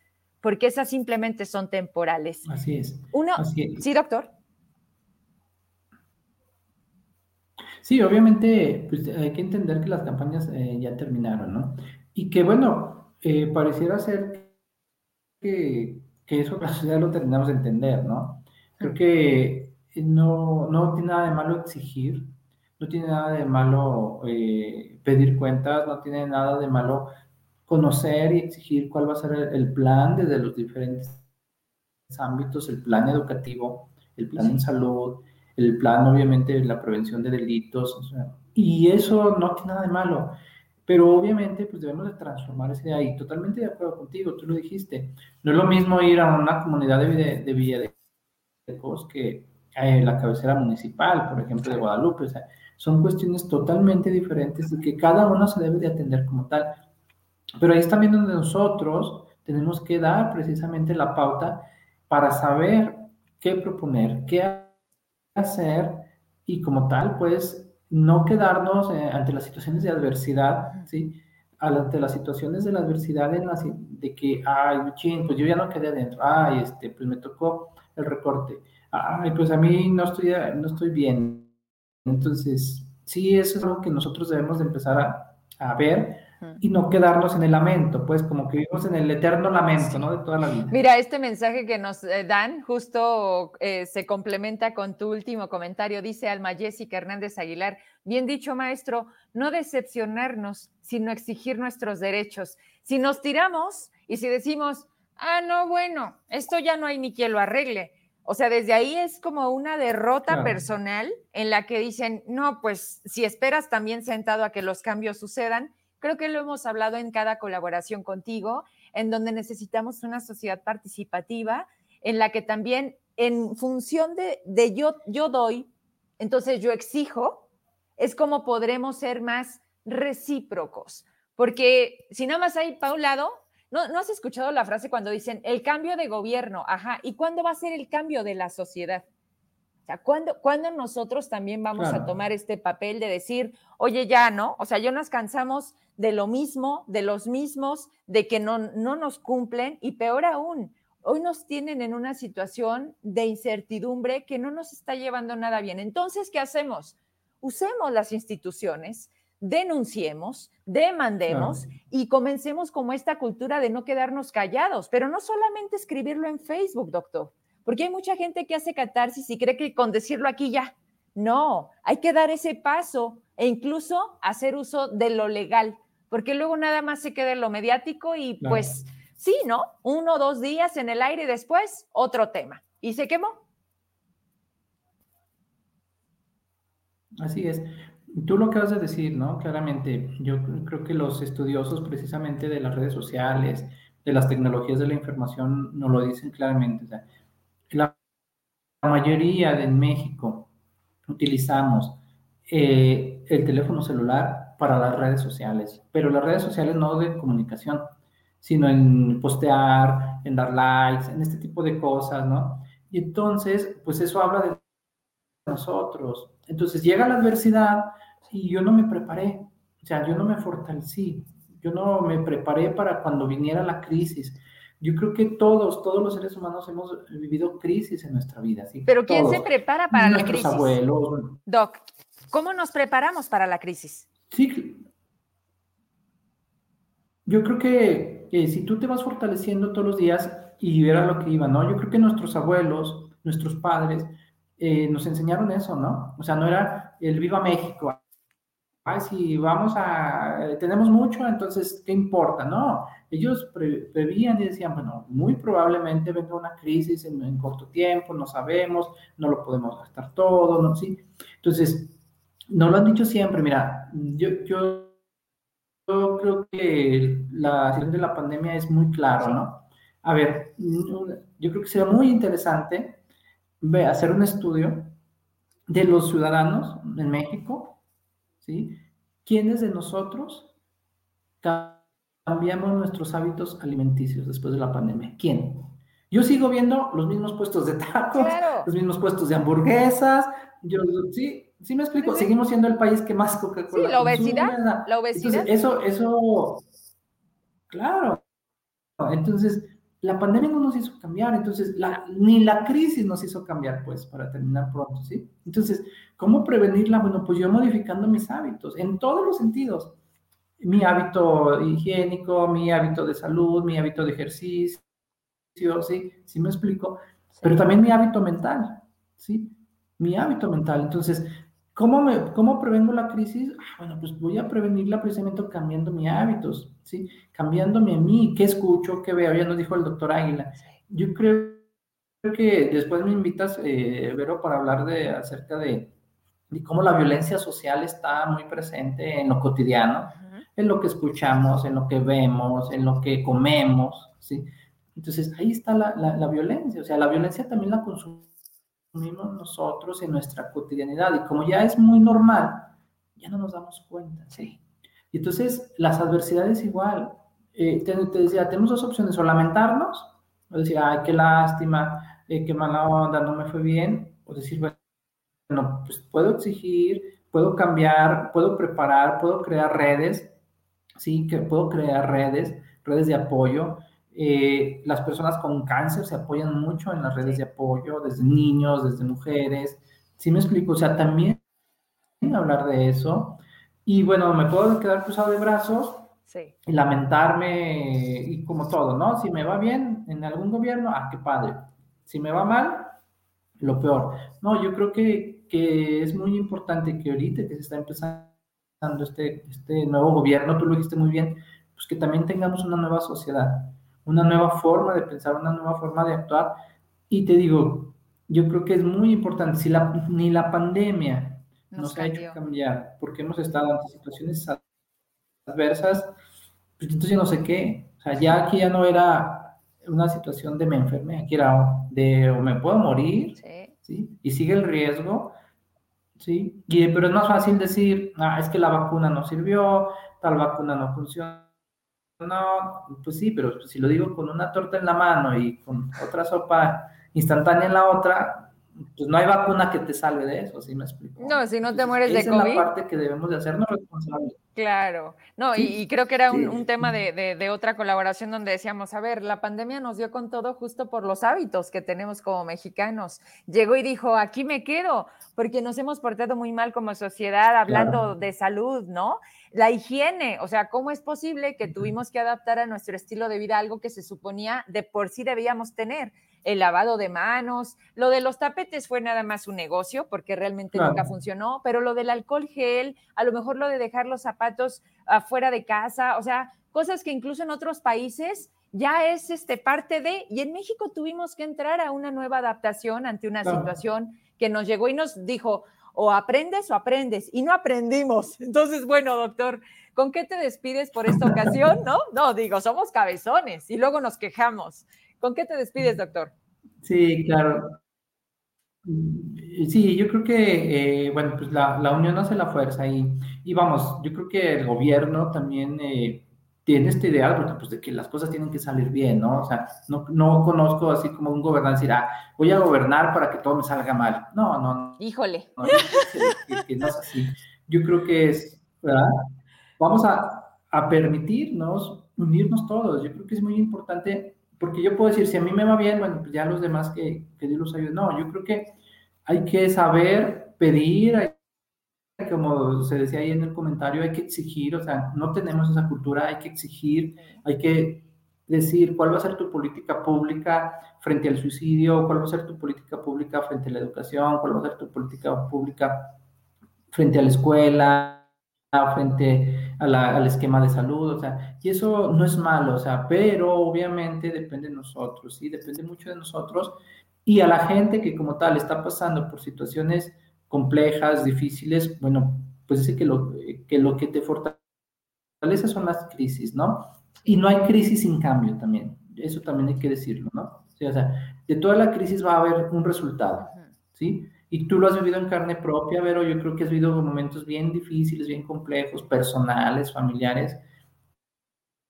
porque esas simplemente son temporales. Así es. Uno, sí, doctor. Sí, obviamente, pues hay que entender que las campañas eh, ya terminaron, ¿no? Y que, bueno, eh, pareciera ser que, eso ya lo terminamos de entender, ¿no? Creo que no, no tiene nada de malo exigir, no tiene nada de malo eh, pedir cuentas, no tiene nada de malo conocer y exigir cuál va a ser el plan desde los diferentes ámbitos, el plan educativo, el plan en salud, el plan obviamente de la prevención de delitos, y eso no tiene nada de malo, pero obviamente pues debemos de transformar ese de ahí, totalmente de acuerdo contigo, tú lo dijiste, no es lo mismo ir a una comunidad de, de, de Villa de que a la cabecera municipal, por ejemplo, de Guadalupe, o sea, son cuestiones totalmente diferentes y que cada una se debe de atender como tal. Pero ahí es también donde nosotros tenemos que dar precisamente la pauta para saber qué proponer, qué hacer y como tal, pues no quedarnos eh, ante las situaciones de adversidad, ¿sí? Ante las situaciones de la adversidad en las, de que, ay, pues yo ya no quedé adentro, ay, este, pues me tocó el recorte, ay, pues a mí no estoy, no estoy bien. Entonces, sí, eso es algo que nosotros debemos de empezar a, a ver y no quedarnos en el lamento, pues como que vivimos en el eterno lamento, ¿no? De toda la vida. Mira, este mensaje que nos eh, dan justo eh, se complementa con tu último comentario, dice Alma Jessica Hernández Aguilar, bien dicho maestro, no decepcionarnos, sino exigir nuestros derechos. Si nos tiramos y si decimos, ah, no, bueno, esto ya no hay ni quien lo arregle. O sea, desde ahí es como una derrota personal en la que dicen, no, pues si esperas también sentado a que los cambios sucedan, Creo que lo hemos hablado en cada colaboración contigo, en donde necesitamos una sociedad participativa, en la que también en función de, yo, yo doy, entonces yo exijo, es como podremos ser más recíprocos. Porque si nada más hay para un lado, ¿no, ¿no has escuchado la frase cuando dicen el cambio de gobierno? Ajá, ¿y cuándo va a ser el cambio de la sociedad? O sea, ¿cuándo, nosotros también vamos a tomar este papel de decir, oye, ya, ¿no? O sea, ya nos cansamos de lo mismo, de los mismos, de que no, no nos cumplen y peor aún, hoy nos tienen en una situación de incertidumbre que no nos está llevando nada bien. Entonces, ¿qué hacemos? Usemos las instituciones, denunciemos, demandemos y comencemos como esta cultura de no quedarnos callados, pero no solamente escribirlo en Facebook, doctor porque hay mucha gente que hace catarsis y cree que con decirlo aquí ya. No, hay que dar ese paso e incluso hacer uso de lo legal, porque luego nada más se queda en lo mediático y pues sí, ¿no? Uno o dos días en el aire y después otro tema. ¿Y se quemó? Así es. Tú lo acabas de decir, ¿no? Claramente, yo creo que los estudiosos precisamente de las redes sociales, de las tecnologías de la información, nos lo dicen claramente. O sea, la mayoría de México utilizamos eh, el teléfono celular para las redes sociales, pero las redes sociales no de comunicación, sino en postear, en dar likes, en este tipo de cosas, ¿no? Y entonces, pues eso habla de nosotros. Entonces llega la adversidad y yo no me preparé, o sea, yo no me fortalecí, yo no me preparé para cuando viniera la crisis. Yo creo que todos, todos los seres humanos hemos vivido crisis en nuestra vida. ¿sí? Pero ¿quién se prepara para la crisis? abuelos. Doc, ¿cómo nos preparamos para la crisis? Sí. Yo creo que si tú te vas fortaleciendo todos los días y verás lo que iba, ¿no? Yo creo que nuestros abuelos, nuestros padres, eh, nos enseñaron eso, ¿no? O sea, no era el viva México. Ay, si vamos a, tenemos mucho, entonces, ¿qué importa? No, ellos prevían y decían, bueno, muy probablemente venga una crisis en, corto tiempo, no sabemos, no lo podemos gastar todo, ¿no? Sí. Entonces, no lo han dicho siempre, mira, yo, yo, creo que la situación de la pandemia es muy claro, ¿no? A ver, yo creo que sería muy interesante hacer un estudio de los ciudadanos en México, ¿sí? ¿Quiénes de nosotros cambiamos nuestros hábitos alimenticios después de la pandemia? ¿Quién? Yo sigo viendo los mismos puestos de tacos, los mismos puestos de hamburguesas. Yo, sí, sí me explico. Seguimos siendo el país que más Coca-Cola. Sí, la obesidad. La obesidad. eso, eso, claro. Entonces, la pandemia no nos hizo cambiar, entonces, la, ni la crisis nos hizo cambiar, pues, para terminar pronto, ¿sí? Entonces, ¿cómo prevenirla? Bueno, pues yo modificando mis hábitos, en todos los sentidos. Mi hábito higiénico, mi hábito de salud, mi hábito de ejercicio, ¿sí? ¿Sí me explico? Pero también mi hábito mental, ¿sí? Mi hábito mental. Entonces, ¿Cómo, me, ¿Cómo prevengo la crisis? Ah, bueno, pues voy a prevenirla precisamente cambiando mis hábitos, ¿sí? Cambiándome a mí, qué escucho, qué veo, ya nos dijo el doctor Águila. Yo creo que después me invitas, eh, Vero, para hablar de, acerca de, de, cómo la violencia social está muy presente en lo cotidiano, en lo que escuchamos, en lo que vemos, en lo que comemos, ¿sí? Entonces, ahí está la, la, la violencia, o sea, la violencia también la consumimos nosotros en nuestra cotidianidad. Y como ya es muy normal, ya no nos damos cuenta. ¿sí? Y entonces las adversidades igual. Eh, te, decía, tenemos dos opciones, o lamentarnos, o decir, ay, qué lástima, eh, qué mala onda, no me fue bien, o decir, bueno, pues puedo exigir, puedo cambiar, puedo preparar, puedo crear redes, sí, que puedo crear redes, redes de apoyo, eh, las personas con cáncer se apoyan mucho en las redes de apoyo, desde niños, desde mujeres. ¿Sí me explico? O sea, también hablar de eso. Y bueno, me puedo quedar cruzado de brazos y lamentarme y como todo, ¿no? Si me va bien en algún gobierno, ah, qué padre. Si me va mal, lo peor. No, yo creo que, que es muy importante que ahorita que se está empezando este, este nuevo gobierno, tú lo dijiste muy bien, pues que también tengamos una nueva sociedad una nueva forma de pensar, una nueva forma de actuar. Y te digo, yo creo que es muy importante, si la, ni la pandemia nos, ha hecho cambiar, porque hemos estado ante situaciones adversas, pues entonces yo no sé qué. O sea, ya aquí ya no era una situación de me enferme, aquí era de o me puedo morir, sí. Y sigue el riesgo, ¿sí? Y, pero es más fácil decir, ah, es que la vacuna no sirvió, tal vacuna no funciona no, pues sí, pero si lo digo con una torta en la mano y con otra sopa instantánea en la otra, pues no hay vacuna que te salve de eso, ¿sí me explico? No, si no te mueres de COVID. es la parte que debemos de hacernos responsables. Claro, no, y, creo que era un, tema de, de, otra colaboración donde decíamos, a ver, la pandemia nos dio con todo justo por los hábitos que tenemos como mexicanos. Llegó y dijo, aquí me quedo, porque nos hemos portado muy mal como sociedad hablando de salud, ¿no? La higiene, o sea, ¿cómo es posible que tuvimos que adaptar a nuestro estilo de vida algo que se suponía de por sí debíamos tener? El lavado de manos, lo de los tapetes fue nada más un negocio porque realmente nunca funcionó, pero lo del alcohol gel, a lo mejor lo de dejar los zapatos afuera de casa, o sea, cosas que incluso en otros países ya es este parte de, y en México tuvimos que entrar a una nueva adaptación ante una situación que nos llegó y nos dijo, o aprendes o aprendes, y no aprendimos. Entonces, bueno, doctor, ¿con qué te despides por esta ocasión? No, no, digo, somos cabezones y luego nos quejamos. ¿Con qué te despides, doctor? Sí, claro. Sí, yo creo que, eh, bueno, pues la, unión hace la fuerza y, y, vamos, yo creo que el gobierno también eh, tiene este ideal pues, de que las cosas tienen que salir bien, ¿no? O sea, no, no conozco así como un gobernante decir, ah, voy a gobernar para que todo me salga mal. No, no. Híjole. No, que, no es así. Yo creo que es, ¿verdad? Vamos a, a permitirnos unirnos todos. Yo creo que es muy importante, porque yo puedo decir, si a mí me va bien, bueno, pues ya los demás que, que Dios los ayude. No, yo creo que hay que saber pedir, hay como se decía ahí en el comentario, hay que exigir, o sea, no tenemos esa cultura, hay que exigir, hay que decir cuál va a ser tu política pública frente al suicidio, cuál va a ser tu política pública frente a la educación, cuál va a ser tu política pública frente a la escuela, frente al esquema de salud, o sea, y eso no es malo, o sea, pero obviamente depende de nosotros, ¿sí? Depende mucho de nosotros y a la gente que como tal está pasando por situaciones complejas, difíciles, bueno, pues dice que lo que, lo que te fortalece son las crisis, ¿no? Y no hay crisis sin cambio también, eso también hay que decirlo, ¿no? o sea, de toda la crisis va a haber un resultado, ¿sí? Y tú lo has vivido en carne propia, pero yo creo que has vivido momentos bien difíciles, bien complejos, personales, familiares.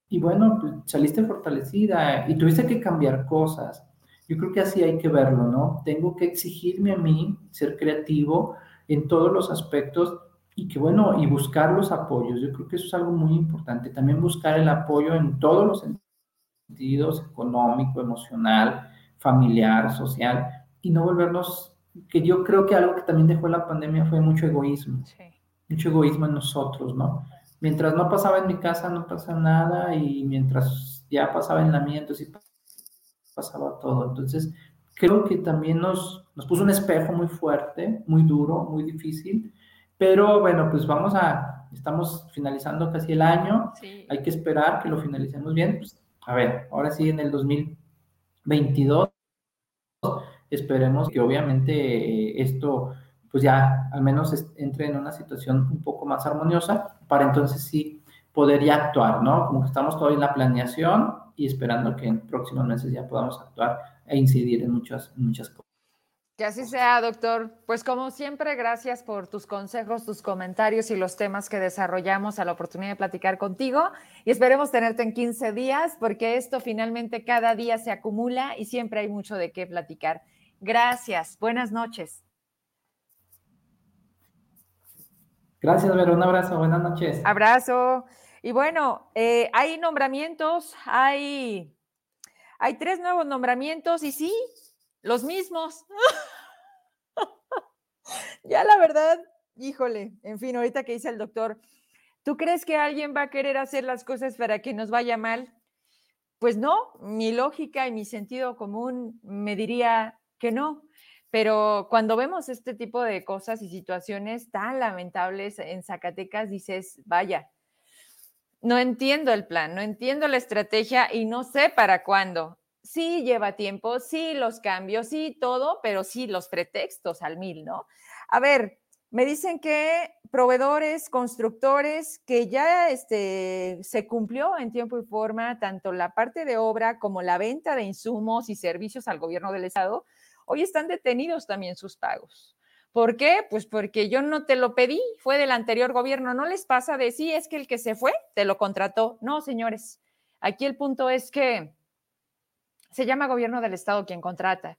Y bueno, pues, saliste fortalecida y tuviste que cambiar cosas. Yo creo que así hay que verlo, ¿no? Tengo que exigirme a mí ser creativo en todos los aspectos y que bueno, y buscar los apoyos. Yo creo que eso es algo muy importante. También buscar el apoyo en todos los sentidos, económico, emocional, familiar, social, y no volvernos que yo creo que algo que también dejó la pandemia fue mucho egoísmo. Mucho egoísmo en nosotros, ¿no? Mientras no pasaba en mi casa, no pasa nada, y mientras ya pasaba en la mía, entonces pasaba todo. Entonces, creo que también nos, nos puso un espejo muy fuerte, muy duro, muy difícil, pero bueno, pues vamos a, estamos finalizando casi el año, hay que esperar que lo finalicemos bien. Pues, a ver, ahora sí en el 2022 Esperemos que obviamente eh, esto pues ya al menos entre en una situación un poco más armoniosa para entonces sí poder ya actuar, ¿no? Como que estamos todavía en la planeación y esperando que en próximos meses ya podamos actuar e incidir en muchas, muchas cosas. Que así sea, doctor. Pues como siempre, gracias por tus consejos, tus comentarios y los temas que desarrollamos a la oportunidad de platicar contigo. Y esperemos tenerte en 15 días, porque esto finalmente cada día se acumula y siempre hay mucho de qué platicar. Gracias. Buenas noches. Gracias, Vero. Un abrazo. Buenas noches. Abrazo. Y bueno, eh, hay nombramientos, hay, hay tres nuevos nombramientos y sí, los mismos. ya la verdad, híjole, en fin, ahorita que dice el doctor, ¿tú crees que alguien va a querer hacer las cosas para que nos vaya mal? Pues no, mi lógica y mi sentido común me diría, que no. Pero cuando vemos este tipo de cosas y situaciones tan lamentables en Zacatecas, dices, vaya, no entiendo el plan, no entiendo la estrategia y no sé para cuándo. Sí lleva tiempo, sí los cambios, sí todo, pero sí los pretextos al mil, ¿no? A ver, me dicen que proveedores, constructores, que ya este, se cumplió en tiempo y forma tanto la parte de obra como la venta de insumos y servicios al gobierno del estado, Hoy están detenidos también sus pagos. ¿Por qué? Pues porque yo no te lo pedí, fue del anterior gobierno. No les pasa de sí, es que el que se fue te lo contrató. No, señores. Aquí el punto es que se llama gobierno del Estado quien contrata.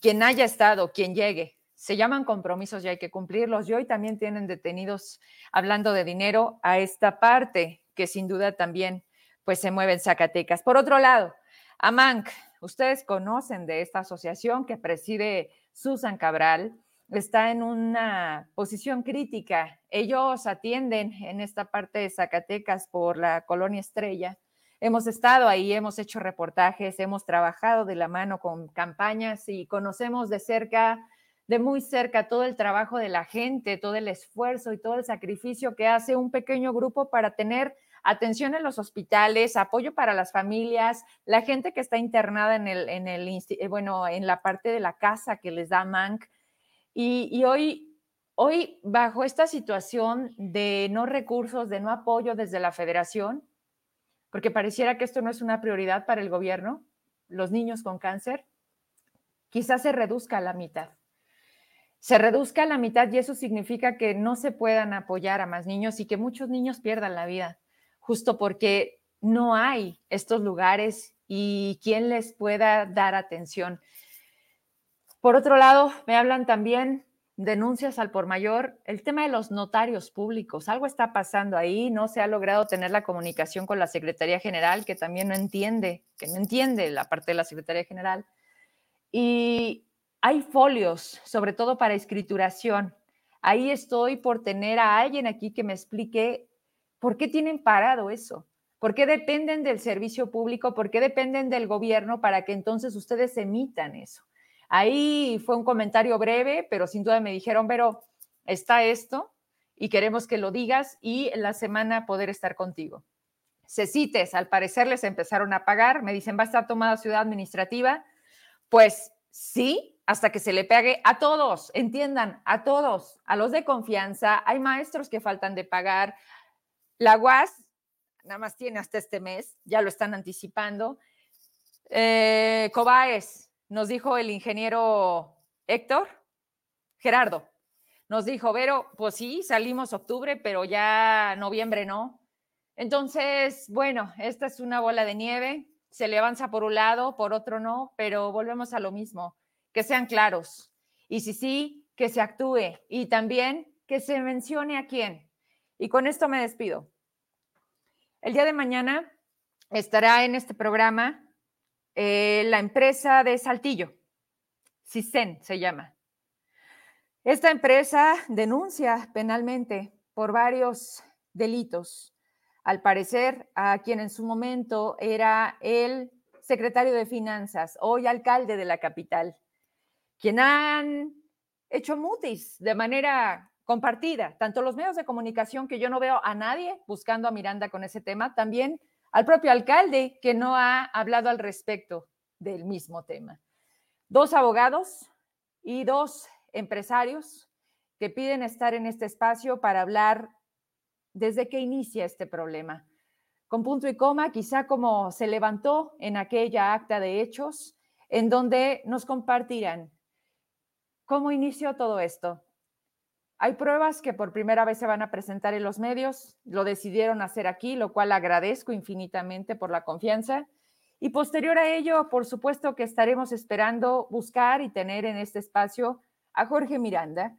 Quien haya estado, quien llegue. Se llaman compromisos y hay que cumplirlos. Y hoy también tienen detenidos, hablando de dinero, a esta parte que sin duda también pues se mueve en Zacatecas. Por otro lado, AMANC, Ustedes conocen de esta asociación que preside Susan Cabral. Está en una posición crítica. Ellos atienden en esta parte de Zacatecas por la colonia Estrella. Hemos estado ahí, hemos hecho reportajes, hemos trabajado de la mano con campañas y conocemos de cerca, de muy cerca, todo el trabajo de la gente, todo el esfuerzo y todo el sacrificio que hace un pequeño grupo para tener atención en los hospitales, apoyo para las familias, la gente que está internada en el, eh, bueno, en la parte de la casa que les da MANC. Y, hoy, hoy, bajo esta situación de no recursos, de no apoyo desde la federación, porque pareciera que esto no es una prioridad para el gobierno, los niños con cáncer, quizás se reduzca a la mitad. Se reduzca a la mitad y eso significa que no se puedan apoyar a más niños y que muchos niños pierdan la vida justo porque no hay estos lugares y quién les pueda dar atención. Por otro lado, me hablan también denuncias al por mayor, el tema de los notarios públicos. Algo está pasando ahí, no se ha logrado tener la comunicación con la Secretaría General, que también no entiende, que no entiende la parte de la Secretaría General. Y hay folios, sobre todo para escrituración. Ahí estoy por tener a alguien aquí que me explique ¿Por qué tienen parado eso? ¿Por qué dependen del servicio público? ¿Por qué dependen del gobierno para que entonces ustedes emitan eso? Ahí fue un comentario breve, pero sin duda me dijeron, pero está esto y queremos que lo digas y en la semana poder estar contigo. CECITES, al parecer les empezaron a pagar, me dicen, ¿va a estar tomada ciudad administrativa? Pues sí, hasta que se le pague a todos, entiendan, a todos, a los de confianza. Hay maestros que faltan de pagar. La UAS nada más tiene hasta este mes, ya lo están anticipando. Eh, Cobaes, nos dijo el ingeniero Héctor, Gerardo, nos dijo, Vero, pues sí, salimos octubre, pero ya noviembre no. Entonces, bueno, esta es una bola de nieve, se le avanza por un lado, por otro no, pero volvemos a lo mismo, que sean claros. Y si sí, que se actúe y también que se mencione a quién. Y con esto me despido. El día de mañana estará en este programa eh, la empresa de Saltillo, CISEN se llama. Esta empresa denuncia penalmente por varios delitos al parecer, a quien en su momento era el secretario de Finanzas, hoy alcalde de la capital, quien han hecho mutis de manera compartida, tanto los medios de comunicación, que yo no veo a nadie buscando a Miranda con ese tema, también al propio alcalde, que no ha hablado al respecto del mismo tema. Dos abogados y dos empresarios que piden estar en este espacio para hablar desde que inicia este problema. Con punto y coma, quizá como se levantó en aquella acta de hechos, en donde nos compartirán cómo inició todo esto. Hay pruebas que por primera vez se van a presentar en los medios, lo decidieron hacer aquí, lo cual agradezco infinitamente por la confianza. Y posterior a ello, por supuesto que estaremos esperando buscar y tener en este espacio a Jorge Miranda,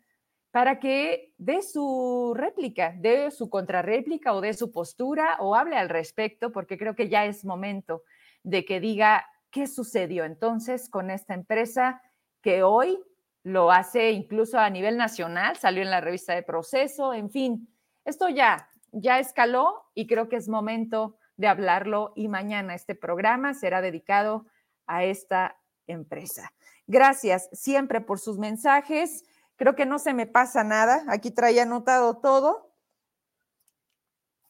para que dé su réplica, dé su contrarréplica o dé su postura o hable al respecto, porque creo que ya es momento de que diga qué sucedió entonces con esta empresa que hoy lo hace incluso a nivel nacional, salió en la revista de proceso, en fin, esto ya, ya escaló y creo que es momento de hablarlo y mañana este programa será dedicado a esta empresa. Gracias siempre por sus mensajes. Creo que no se me pasa nada. Aquí traía anotado todo.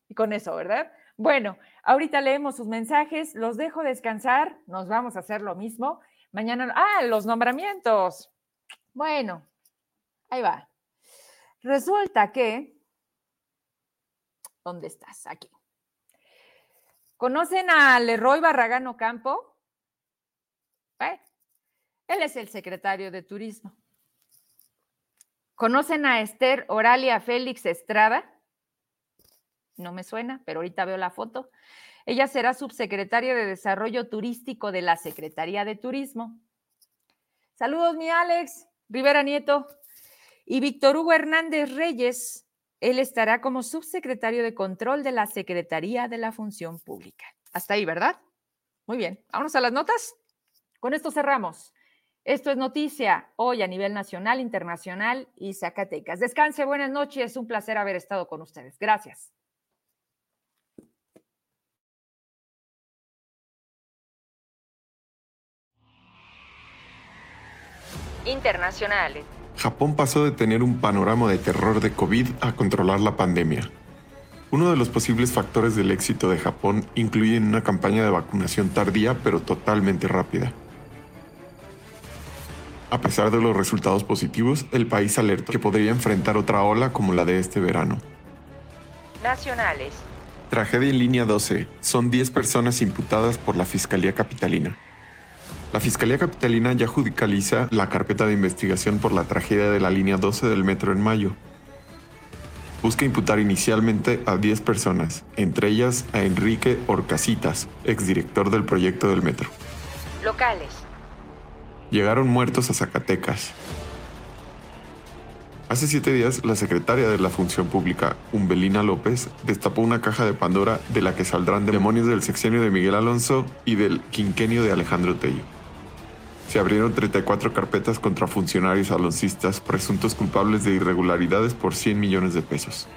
Y con eso, ¿verdad? Bueno, ahorita leemos sus mensajes, los dejo descansar, nos vamos a hacer lo mismo. Mañana, ah, los nombramientos. Bueno, ahí va. Resulta que, ¿dónde estás? Aquí. ¿Conocen a Leroy Barragán Campo? ¿Eh? Él es el secretario de Turismo. ¿Conocen a Esther Oralia Félix Estrada? No me suena, pero ahorita veo la foto. Ella será subsecretaria de Desarrollo Turístico de la Secretaría de Turismo. Saludos, mi Alex Rivera Nieto. Y Víctor Hugo Hernández Reyes, él estará como subsecretario de Control de la Secretaría de la Función Pública. Hasta ahí, ¿verdad? Muy bien, vámonos a las notas. Con esto cerramos. Esto es noticia hoy a nivel nacional, internacional y Zacatecas. Descanse, buenas noches, un placer haber estado con ustedes. Gracias. Internacionales. Japón pasó de tener un panorama de terror de COVID a controlar la pandemia. Uno de los posibles factores del éxito de Japón incluye una campaña de vacunación tardía pero totalmente rápida. A pesar de los resultados positivos, el país alertó que podría enfrentar otra ola como la de este verano. Nacionales. Tragedia en línea 12. Son 10 personas imputadas por la Fiscalía Capitalina. La Fiscalía Capitalina ya judicializa la carpeta de investigación por la tragedia de la línea 12 del metro en mayo. Busca imputar inicialmente a 10 personas, entre ellas a Enrique Orcasitas, exdirector del proyecto del metro. Locales llegaron muertos a Zacatecas. Hace siete días, la secretaria de la Función Pública, Umbelina López, destapó una caja de Pandora de la que saldrán demonios del sexenio de Miguel Alonso y del quinquenio de Alejandro Tello. Se abrieron 34 carpetas contra funcionarios aloncistas presuntos culpables de irregularidades por 100 millones de pesos.